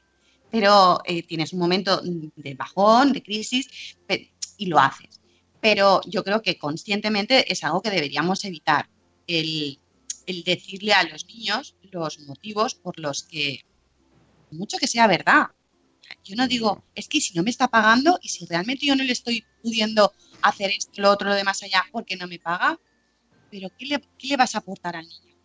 Pero eh, tienes un momento de bajón, de crisis y lo haces. Pero yo creo que conscientemente es algo que deberíamos evitar, el, decirle a los niños los motivos por los que, mucho que sea verdad. Yo no digo, es que si no me está pagando y si realmente yo no le estoy pudiendo hacer esto, lo otro, lo demás allá, porque no me paga. Pero ¿qué le, qué le vas a aportar al niño?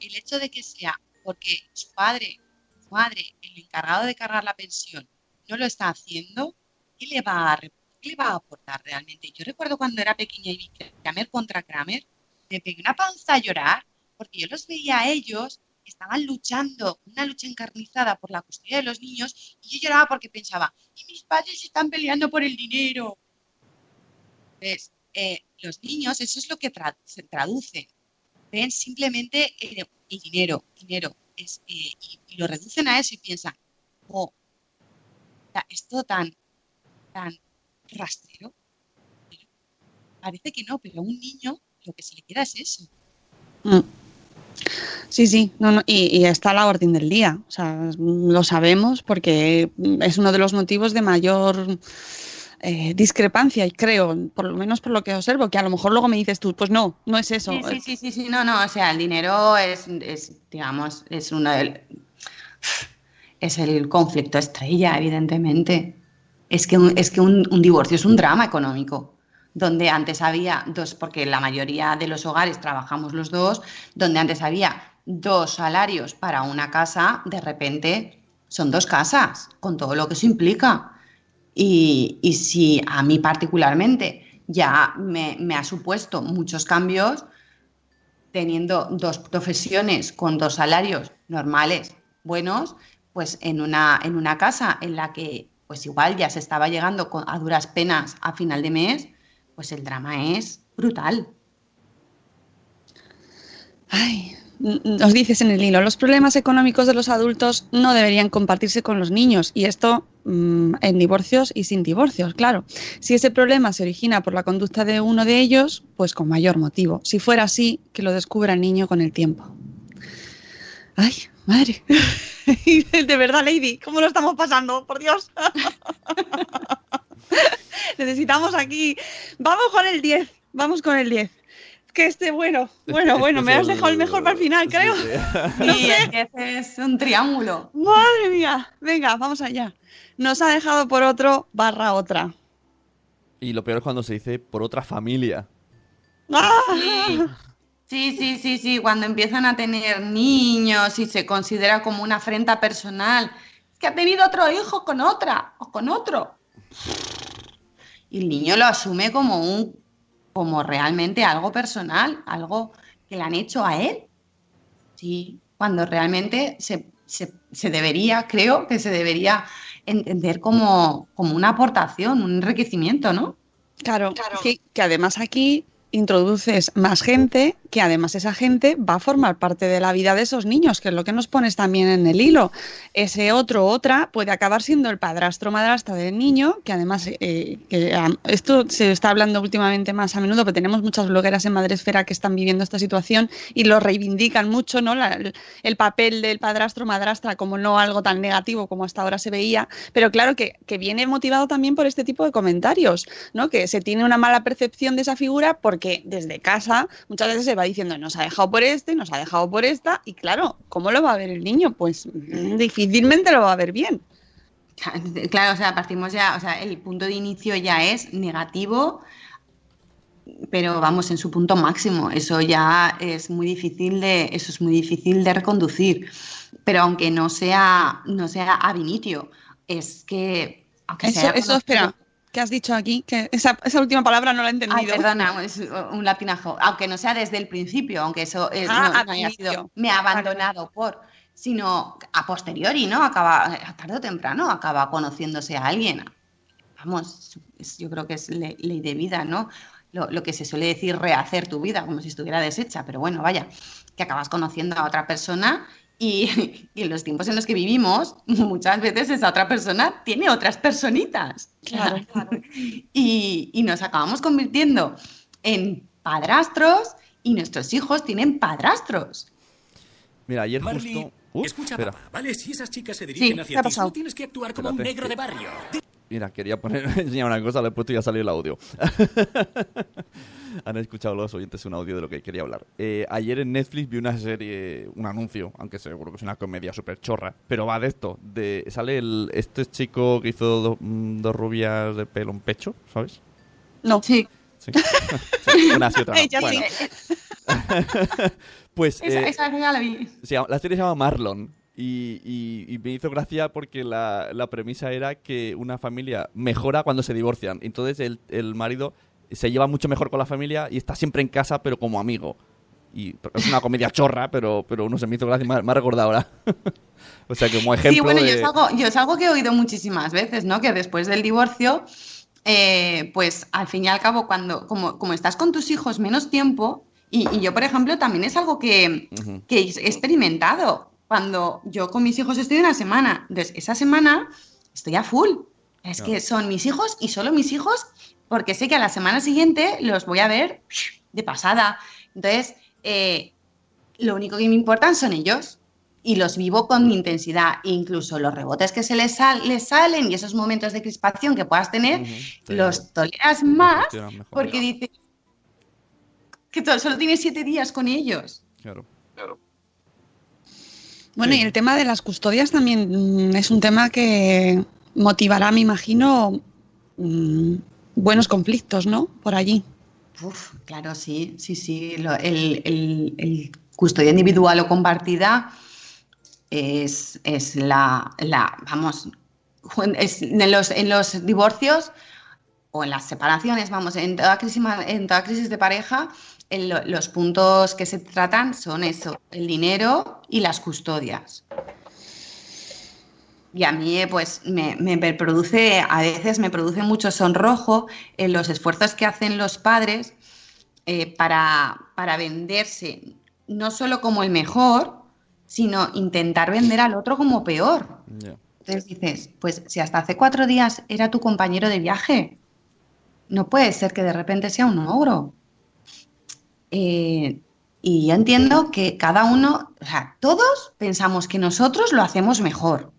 El hecho de que sea porque su padre, su madre, el encargado de cargar la pensión, no lo está haciendo, ¿qué le va a, qué le va a aportar realmente? Yo recuerdo cuando era pequeña y vi Kramer contra Kramer, me pegué una panza a llorar porque yo los veía a ellos estaban luchando, una lucha encarnizada por la custodia de los niños, y yo lloraba porque pensaba, y mis padres están peleando por el dinero. Pues, eh, los niños, eso es lo que tra se traduce. Ven simplemente el, el dinero, dinero, es, eh, y, y, lo reducen a eso y piensan, oh, esto tan, tan rastrero. Parece que no, pero un niño lo que se le queda es eso. Mm. Sí, sí, no, no, y, y, está a la orden del día. O sea, lo sabemos porque es uno de los motivos de mayor eh, discrepancia, y creo, por lo menos por lo que observo, que a lo mejor luego me dices tú, pues no, no es eso. Sí, sí, sí, sí, sí no, no, o sea, el dinero es, es digamos, es una del, es el conflicto estrella, evidentemente. Es que, un, es que un, un divorcio es un drama económico donde antes había dos, porque la mayoría de los hogares trabajamos los dos, donde antes había dos salarios para una casa, de repente son dos casas, con todo lo que eso implica. Y, y si a mí particularmente ya me, ha supuesto muchos cambios, teniendo dos profesiones con dos salarios normales, buenos, pues en una, en una casa en la que pues igual ya se estaba llegando a duras penas a final de mes, pues el drama es brutal. Ay, nos dices en el hilo, los problemas económicos de los adultos no deberían compartirse con los niños y esto mmm, en divorcios y sin divorcios, claro. Si ese problema se origina por la conducta de uno de ellos, pues con mayor motivo. Si fuera así, que lo descubra el niño con el tiempo. Ay, madre. (laughs) de verdad, Lady, ¿cómo lo estamos pasando? Por Dios. (laughs) (laughs) Necesitamos aquí. Vamos con el 10. Vamos con el 10. Que este, bueno, bueno, bueno, este me has dejado el mejor para el final, creo. (laughs) Sí, no sé. Este es un triángulo. Madre mía. Venga, vamos allá. Nos ha dejado por otro barra otra. Y lo peor es cuando se dice por otra familia. ¡Ah! Sí, sí, sí, sí. Cuando empiezan a tener niños y se considera como una afrenta personal. Es que ha tenido otro hijo con otra o con otro y el niño lo asume como un como realmente algo personal, algo que le han hecho a él. Sí, cuando realmente se, se, se debería, creo que se debería entender como, como, una aportación, un enriquecimiento, ¿no? Claro, claro. Que, que además aquí introduces más gente, que además esa gente va a formar parte de la vida de esos niños, que es lo que nos pones también en el hilo. Ese otro, otra, puede acabar siendo el padrastro madrastra del niño, que además, eh, um, esto se está hablando últimamente más a menudo, pero tenemos muchas blogueras en Madresfera que están viviendo esta situación y lo reivindican mucho, ¿no? El, el, papel del padrastro madrastra como no algo tan negativo como hasta ahora se veía, pero claro que, que viene motivado también por este tipo de comentarios, ¿no? Que se tiene una mala percepción de esa figura porque que desde casa muchas veces se va diciendo nos ha dejado por este, nos ha dejado por esta, y claro, ¿cómo lo va a ver el niño? Pues difícilmente lo va a ver bien. (laughs) Claro, o sea, partimos ya, o sea, el punto de inicio ya es negativo, pero vamos en su punto máximo. Eso ya es muy difícil de, eso es muy difícil de reconducir. Pero aunque no sea, no sea ab initio, es que aunque eso, sea eso espera, que has dicho aquí, que esa, esa, última palabra no la he entendido. Ay, perdona, es un latinajo. Aunque no sea desde el principio, aunque eso es, ah, no, no haya sido, me ha abandonado por, sino a posteriori, ¿no? Acaba, tarde o temprano, acaba conociéndose a alguien. Vamos, es, yo creo que es ley, ley de vida, ¿no? Lo, lo, que se suele decir rehacer tu vida, como si estuviera deshecha, pero bueno, vaya, que acabas conociendo a otra persona y, (laughs) y, en los tiempos en los que vivimos, muchas veces esa otra persona tiene otras personitas. Claro, claro. (laughs) Y, y, nos acabamos convirtiendo en padrastros y nuestros hijos tienen padrastros. Mira, ayer Marley, justo... Uh, escucha, espera. papá, ¿vale? Si esas chicas se dirigen Sí, hacia ¿qué ha ti, pasado? tú tienes que actuar como Espérate, un negro de barrio. Mira, quería poner, (laughs) enseñar una cosa, le he puesto y ya salió el audio. (laughs) Han escuchado los oyentes un audio de lo que quería hablar. Eh, ayer en Netflix vi una serie, un anuncio, aunque seguro que es una comedia súper chorra, pero va de esto. De, sale el, este chico que hizo do- mm, dos rubias de pelo en pecho, ¿sabes? No. Sí. Sí. (laughs) Sí, Una sí, otra no. Ella Bueno, sí. pues Esa, eh, esa ya la vi. la serie se llama Marlon. Y, y- y me hizo gracia porque la, la premisa era que una familia mejora cuando se divorcian. Entonces el, el marido se lleva mucho mejor con la familia y está siempre en casa, pero como amigo. Y es una comedia (laughs) chorra, pero, pero no se me hizo gracia y me ha, me ha recordado ahora. (laughs) o sea, como ejemplo Sí, bueno, de... yo, es algo, yo es algo que he oído muchísimas veces, ¿no? Que después del divorcio, eh, pues al fin y al cabo, cuando, como, como estás con tus hijos menos tiempo, y, y yo, por ejemplo, también es algo que, que he experimentado. Cuando yo con mis hijos estoy una semana, entonces esa semana estoy a full. Es Claro. que son mis hijos y solo mis hijos, porque sé que a la semana siguiente los voy a ver de pasada. Entonces, eh, lo único que me importan son ellos y los vivo con intensidad. Incluso los rebotes que se les, sal- les salen y esos momentos de crispación que puedas tener, Te- los toleras más porque dices que solo tienes siete días con ellos. Claro. Bueno, Sí. y el tema de las custodias también mm, es un tema que motivará, me imagino, mm, buenos conflictos, ¿no? Por allí. Uf, claro, sí, sí, sí. Lo- el, el- el custodia individual o compartida es, es la, la, vamos, (laughs) es en los, en los divorcios o en las separaciones, vamos, en toda crisis, en toda crisis de pareja, el- los puntos que se tratan son eso, el dinero y las custodias. Y a mí, eh, pues, me, produce, a veces me produce mucho sonrojo en los esfuerzos que hacen los padres eh, para, para venderse, no solo como el mejor, sino intentar vender al otro como peor. Ya. Entonces dices, pues si hasta hace cuatro días era tu compañero de viaje, no puede ser que de repente sea un ogro. Eh, y yo entiendo que cada uno, o sea, todos pensamos que nosotros lo hacemos mejor.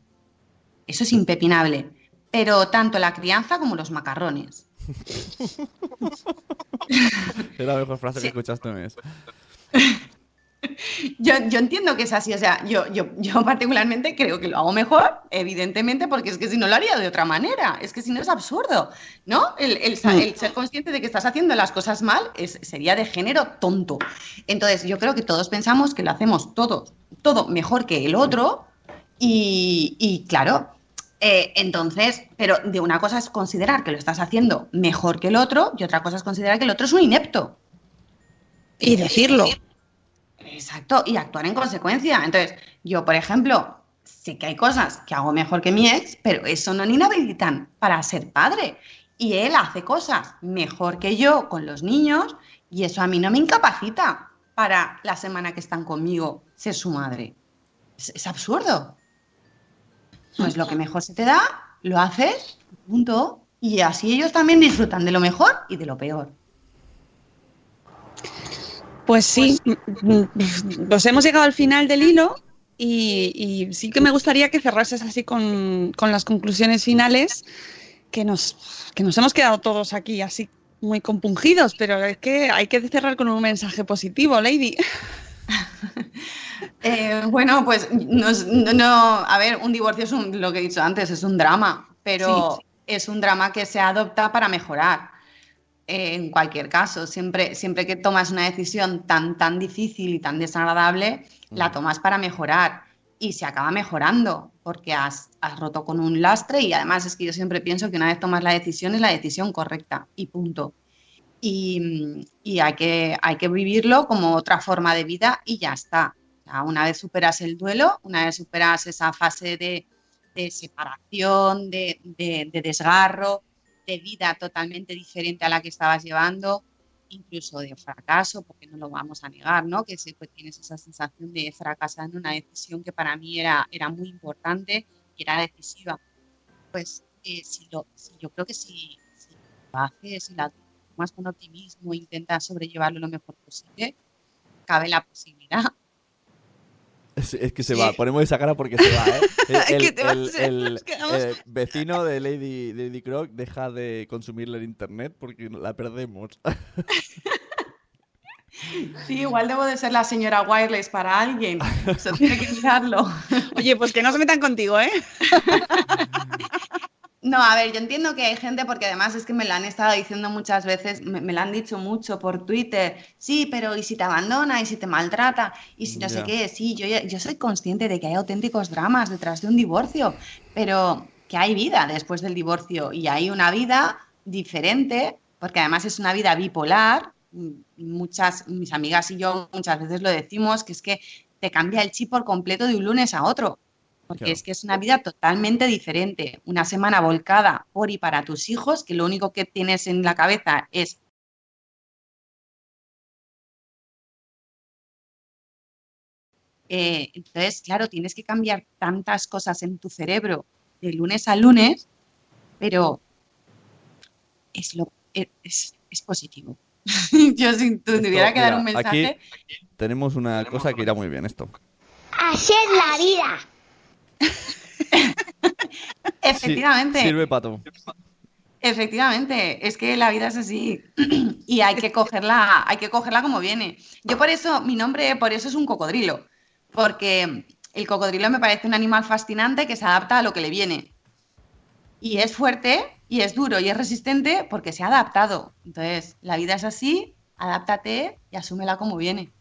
Eso es impepinable. Pero tanto la crianza como los macarrones. (laughs) Es la mejor frase que escuchaste mes. (laughs) (laughs) Yo, yo entiendo que es así, o sea, yo, yo, yo particularmente creo que lo hago mejor, evidentemente, porque es que si no lo haría de otra manera, es que si no es absurdo, ¿no? El, el el ser consciente de que estás haciendo las cosas mal es, sería de género tonto. Entonces, yo creo que todos pensamos que lo hacemos todo, todo mejor que el otro y, y claro, eh, entonces, pero de una cosa es considerar que lo estás haciendo mejor que el otro y otra cosa es considerar que el otro es un inepto. Y decirlo. Exacto, y actuar en consecuencia. Entonces, yo, por ejemplo, sé que hay cosas que hago mejor que mi ex, pero eso no me inhabilitan para ser padre. Y él hace cosas mejor que yo con los niños y eso a mí no me incapacita para la semana que están conmigo ser su madre. Es, es absurdo. Pues lo que mejor se te da, lo haces, punto. Y así ellos también disfrutan de lo mejor y de lo peor. Pues sí, (laughs) nos hemos llegado al final del hilo y, y sí que me gustaría que cerrases así con, con las conclusiones finales, que nos, que nos hemos quedado todos aquí así muy compungidos, pero es que hay que cerrar con un mensaje positivo, Lady. (laughs) Eh, bueno, pues no, no- a ver, un divorcio es un- lo que he dicho antes, es un drama, pero es un drama que se adopta para mejorar. En cualquier caso, siempre, siempre que tomas una decisión tan, tan difícil y tan desagradable, la tomas para mejorar y se acaba mejorando porque has, has roto con un lastre y además es que yo siempre pienso que una vez tomas la decisión es la decisión correcta y punto. Y, y hay, que, hay que vivirlo como otra forma de vida y ya está. O sea, una vez superas el duelo, una vez superas esa fase de, de separación, de, de- de desgarro, de vida totalmente diferente a la que estabas llevando, incluso de fracaso, porque no lo vamos a negar, ¿no? Que siempre tienes esa sensación de fracasar en una decisión que para mí era, era muy importante y era decisiva. Pues eh, si lo, si- yo creo que si, si lo haces, si la tomas con optimismo, intentas sobrellevarlo lo mejor posible, cabe la posibilidad. Es, es que se va, (laughs) ponemos esa cara porque se va, ¿eh? (laughs) El, Que el- (laughs) eh, vecino de Lady, Lady Croc deja de consumirle el internet porque la perdemos. Sí, igual debo de ser la señora wireless para alguien. Eso tiene que mirarlo. Oye, pues que no se metan contigo, ¿eh? No, a ver, yo entiendo que hay gente, porque además es que me lo han estado diciendo muchas veces, me, me lo han dicho mucho por Twitter, sí, pero ¿y si te abandona? ¿Y si te maltrata? ¿Y si no sé qué? Sí, yo, yo soy consciente de que hay auténticos dramas detrás de un divorcio, pero que hay vida después del divorcio y hay una vida diferente, porque además es una vida bipolar. Muchas, mis amigas y yo muchas veces lo decimos, que es que te cambia el chip por completo de un lunes a otro. Porque Claro. es que es una vida totalmente diferente. Una semana volcada por y para tus hijos, que lo único que tienes en la cabeza es Eh, entonces, claro, tienes que cambiar tantas cosas en tu cerebro de lunes a lunes, pero es, lo, es, es- es positivo. (laughs) Yo si tu- tuviera que dar un mensaje, Aquí tenemos una cosa que irá muy bien esto. Así es la vida. Efectivamente, Sí, sirve para todo. efectivamente, es que la vida es así (clears throat) y hay que cogerla, hay que cogerla como viene. Yo por eso, mi nombre por eso es un cocodrilo, porque el cocodrilo me parece un animal fascinante que se adapta a lo que le viene. Y es fuerte, y es duro, y es resistente porque se ha adaptado. Entonces, la vida es así, adáptate y asúmela como viene.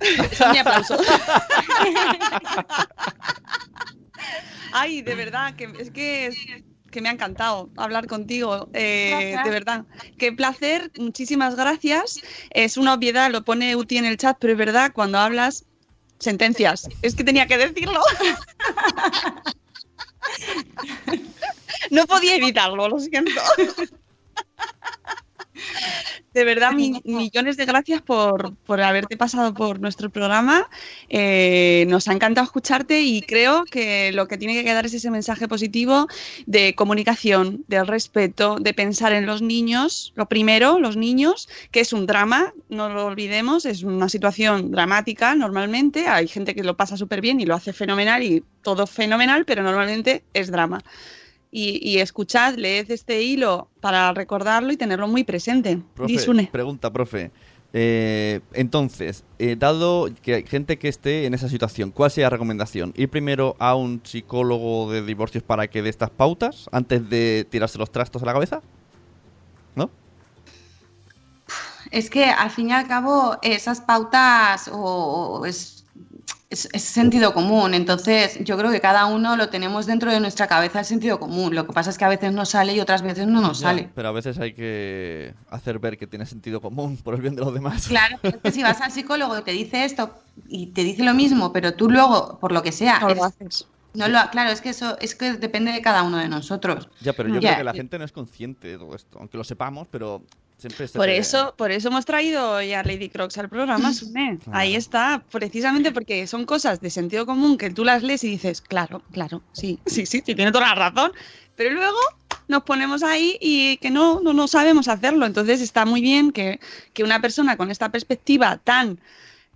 (laughs) Es mi aplauso. (laughs) Ay, de verdad, que es que, que me ha encantado hablar contigo. eh, de verdad. Qué placer, muchísimas gracias. Es una obviedad, lo pone Uti en el chat, pero es verdad, cuando hablas, sentencias. Es que tenía que decirlo. (laughs) No podía evitarlo, lo siento. (laughs) De verdad, mi- millones de gracias por, por haberte pasado por nuestro programa. Eh, nos ha encantado escucharte y creo que lo que tiene que quedar es ese mensaje positivo de comunicación, del respeto, de pensar en los niños. Lo primero, los niños, que es un drama, no lo olvidemos, es una situación dramática normalmente. Hay gente que lo pasa súper bien y lo hace fenomenal y todo fenomenal, pero normalmente es drama y, y escuchad, leed este hilo para recordarlo y tenerlo muy presente. Profe, Disune. pregunta, profe. Eh, entonces, eh, dado que hay gente que esté en esa situación, ¿cuál sería la recomendación? ¿Ir primero a un psicólogo de divorcios para que dé estas pautas antes de tirarse los trastos a la cabeza? ¿No? Es que al fin y al cabo esas pautas o, o es, es- es sentido común, entonces yo creo que cada uno lo tenemos dentro de nuestra cabeza el sentido común. Lo que pasa es que a veces nos sale y otras veces no nos Ya, sale. Pero a veces hay que hacer ver que tiene sentido común por el bien de los demás. Claro, pero es que si vas al psicólogo y te dice esto y te dice lo mismo, pero tú luego, por lo que sea, No lo es- haces. no lo- claro, es que eso es que depende de cada uno de nosotros. Ya, pero yo Ya. creo que la gente no es consciente de todo esto. Aunque lo sepamos, pero siempre Por te- eso, por eso hemos traído ya a Lady Crocs al programa, Sune. Ahí está, precisamente porque son cosas de sentido común que tú las lees y dices, claro, claro, sí, sí, sí, sí, tiene toda la razón. Pero luego nos ponemos ahí y que no, no, no sabemos hacerlo. Entonces está muy bien que, que una persona con esta perspectiva tan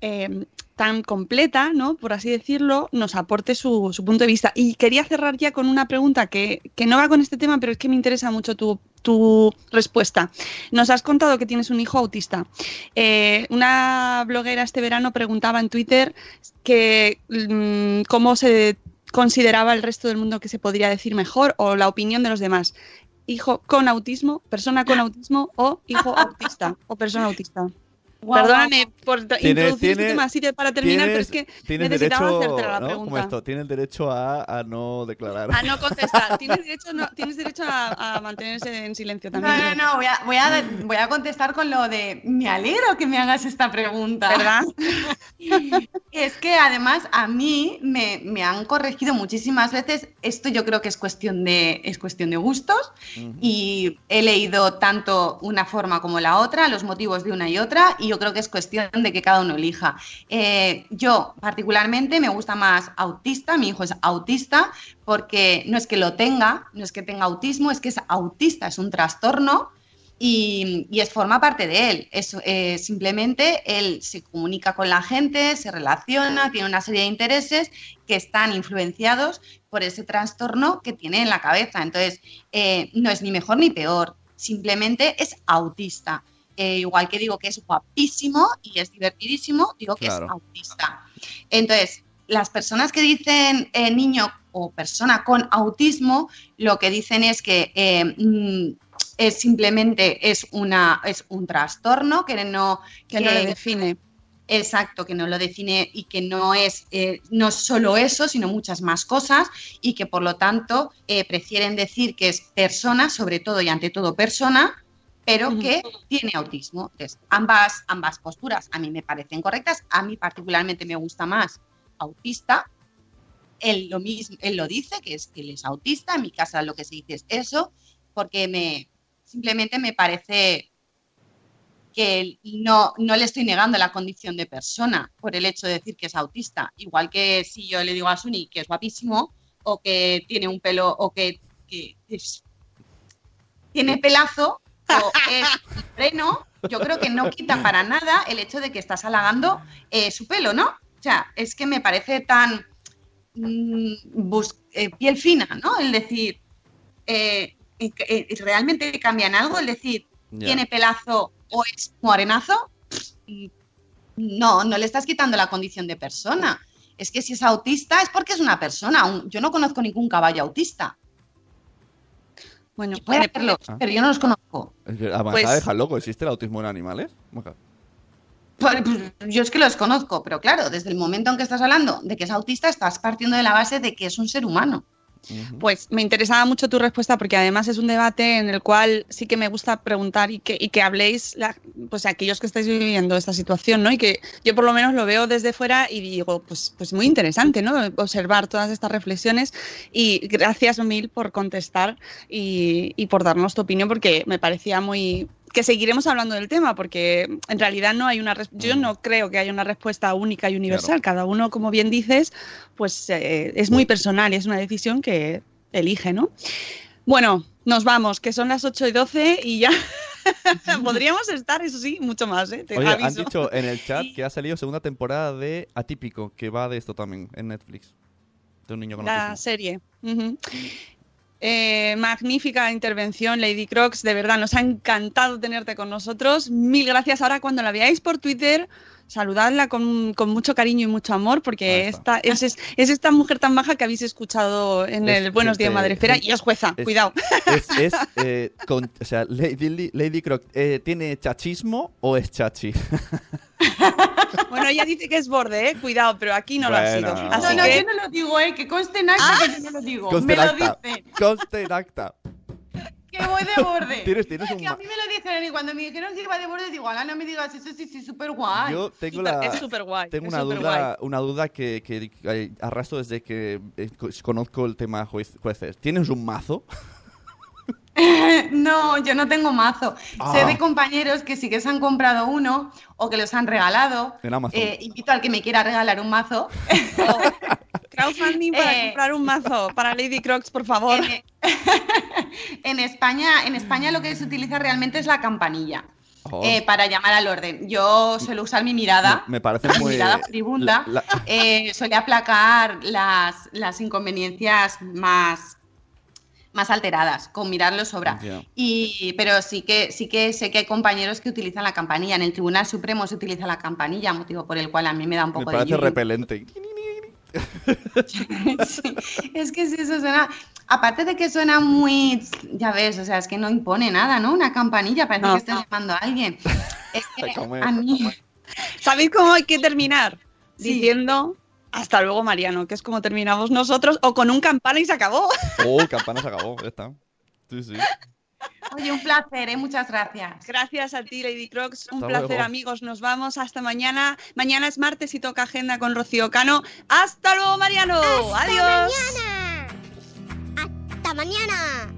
eh, tan completa, ¿no? Por así decirlo, nos aporte su, su punto de vista. Y quería cerrar ya con una pregunta que, que no va con este tema, pero es que me interesa mucho tu, tu respuesta. Nos has contado que tienes un hijo autista. Eh, una bloguera este verano preguntaba en Twitter que mm, cómo se consideraba el resto del mundo que se podría decir mejor o la opinión de los demás. Hijo con autismo, persona con autismo o hijo (laughs) autista o persona autista. Guau, Perdóname por tra- Tienes- introducir este tienes- tema así de- para terminar, pero es que necesitaba derecho, hacerte la ¿no? Pregunta. esto, tienes derecho a, a no declarar. A no contestar. (laughs) Tienes derecho, no- tienes derecho a, a mantenerse en silencio No, también. no, no, voy a, voy, a, voy a contestar con lo de me alegro que me hagas esta pregunta. ¿Verdad? (laughs) Es que además a mí me, me han corregido muchísimas veces. Esto yo creo que es cuestión de, es cuestión de gustos y he leído tanto una forma como la otra, los motivos de una y otra, y yo creo que es cuestión de que cada uno elija. Eh, yo particularmente me gusta más autista, mi hijo es autista, porque no es que lo tenga, no es que tenga autismo, es que es autista, es un trastorno y, es forma parte de él. Es, eh, simplemente él se comunica con la gente, se relaciona, tiene una serie de intereses que están influenciados por ese trastorno que tiene en la cabeza. Entonces, eh, no es ni mejor ni peor, simplemente es autista. Eh, igual que digo que es guapísimo y es divertidísimo, digo que Claro. es autista. Entonces, las personas que dicen eh, niño o persona con autismo, lo que dicen es que eh, mm, es simplemente es una es un trastorno que no Que no lo define. Exacto, que no lo define y que no es eh, no solo eso, sino muchas más cosas y que por lo tanto eh, prefieren decir que es persona, sobre todo y ante todo persona, pero que tiene autismo. Entonces, ambas, ambas posturas a mí me parecen correctas. A mí particularmente me gusta más autista. Él lo, mismo, él lo dice, que es que él es autista. En mi casa lo que se dice es eso, porque me simplemente me parece que no, no le estoy negando la condición de persona por el hecho de decir que es autista. Igual que si yo le digo a Suni que es guapísimo o que tiene un pelo o que, que es- tiene pelazo o es freno, yo creo que no quita para nada el hecho de que estás halagando eh, su pelo, ¿no? O sea, es que me parece tan mm, eh, piel fina, ¿no? El decir, eh, eh, eh, ¿realmente cambian algo? El decir, tiene pelazo o es morenazo, pff, no, no le estás quitando la condición de persona. Es que si es autista es porque es una persona. Yo no conozco ningún caballo autista. Bueno, Puede Ah. pero yo no los conozco. Es que a Pues- deja loco. ¿Existe el autismo en animales? Maja. Pues, pues, yo es que los conozco, pero claro, desde el momento en que estás hablando de que es autista, estás partiendo de la base de que es un ser humano. Pues me interesaba mucho tu respuesta porque además es un debate en el cual sí que me gusta preguntar y que, y que habléis, la- pues aquellos que estáis viviendo esta situación, ¿no? Y que yo por lo menos lo veo desde fuera y digo, pues, pues muy interesante, ¿no? Observar todas estas reflexiones y gracias mil por contestar y, y por darnos tu opinión porque me parecía muy que seguiremos hablando del tema porque en realidad no hay una yo no creo que haya una respuesta única y universal cada uno como bien dices pues eh, es muy personal es una decisión que elige no bueno nos vamos que son las 8 y 12 y ya (laughs) podríamos estar eso sí mucho más ¿eh? te Oye, han aviso. dicho en el chat (laughs) que ha salido segunda temporada de Atípico, que va de esto también en Netflix. De un niño con la serie. Ujú. Eh, magnífica intervención, Lady Crocs. De verdad, nos ha encantado tenerte con nosotros. Mil gracias. Ahora, cuando la veáis por Twitter, saludadla con, con mucho cariño y mucho amor, porque esta, es, es, es esta mujer tan baja que habéis escuchado en Es el Buenos Días, gente- Madre Esfera, gente- y es jueza. Cuidado. Es, (laughs) eh, con- o sea, Lady, Lady Croc, eh, ¿tiene chachismo o es chachi? (laughs) (laughs) Bueno, ella dice que es borde, ¿eh? Cuidado, pero aquí no lo ha sido. no. Así no, no, que... yo no lo digo, ¿eh? Que conste en acta que yo no lo digo. Conste me lo dicen. Conste en acta. (laughs) Que voy de borde. Tienes- tienes Es un que a mí me lo dijeron y cuando me dijeron que iba de borde, digo, ala, no me digas eso, sí, sí, súper guay. Yo tengo la, Es súper guay. tengo una duda, una duda que, que eh, arrastro desde que eh, co- conozco el tema jueces. ¿Tienes un mazo? (laughs) (laughs) no, yo no tengo mazo. Ah. Sé de compañeros que sí que se han comprado uno o que los han regalado. En Amazon. Eh, invito al que me quiera regalar un mazo. (laughs) Crowdfunding para Eh, comprar un mazo para Lady Crocs, por favor. (laughs) En España, en España lo que se utiliza realmente es la campanilla. Oh. eh, para llamar al orden. Yo suelo usar mi mirada, Me, me parece mi muy... mirada furibunda, la- la- eh, suele aplacar las, las inconveniencias más, más alteradas, con mirarlo sobra. Ya. Y, pero sí que, sí que sé que hay compañeros que utilizan la campanilla. En el Tribunal Supremo se utiliza la campanilla, motivo por el cual a mí me da un me poco de parece repelente. (laughs) Sí, es que sí, eso suena. Aparte de que suena muy. Ya ves, o sea, es que no impone nada, ¿no? Una campanilla, parece No, que estás no. llamando a alguien. Es (laughs) que A comer. a mí. ¿Sabéis cómo hay que terminar? Sí. Diciendo hasta luego, Mariano, que es como terminamos nosotros, o con un campana y se acabó. Oh, campana se acabó, ya está. Sí, sí. Oye, un placer, ¿eh? Muchas gracias. Gracias a ti, Lady Crocs. Un Hasta placer, luego. amigos. Nos vamos hasta mañana. Mañana es martes y toca agenda con Rocío Cano. ¡Hasta luego, Mariano! ¡Adiós! mañana! ¡Hasta mañana!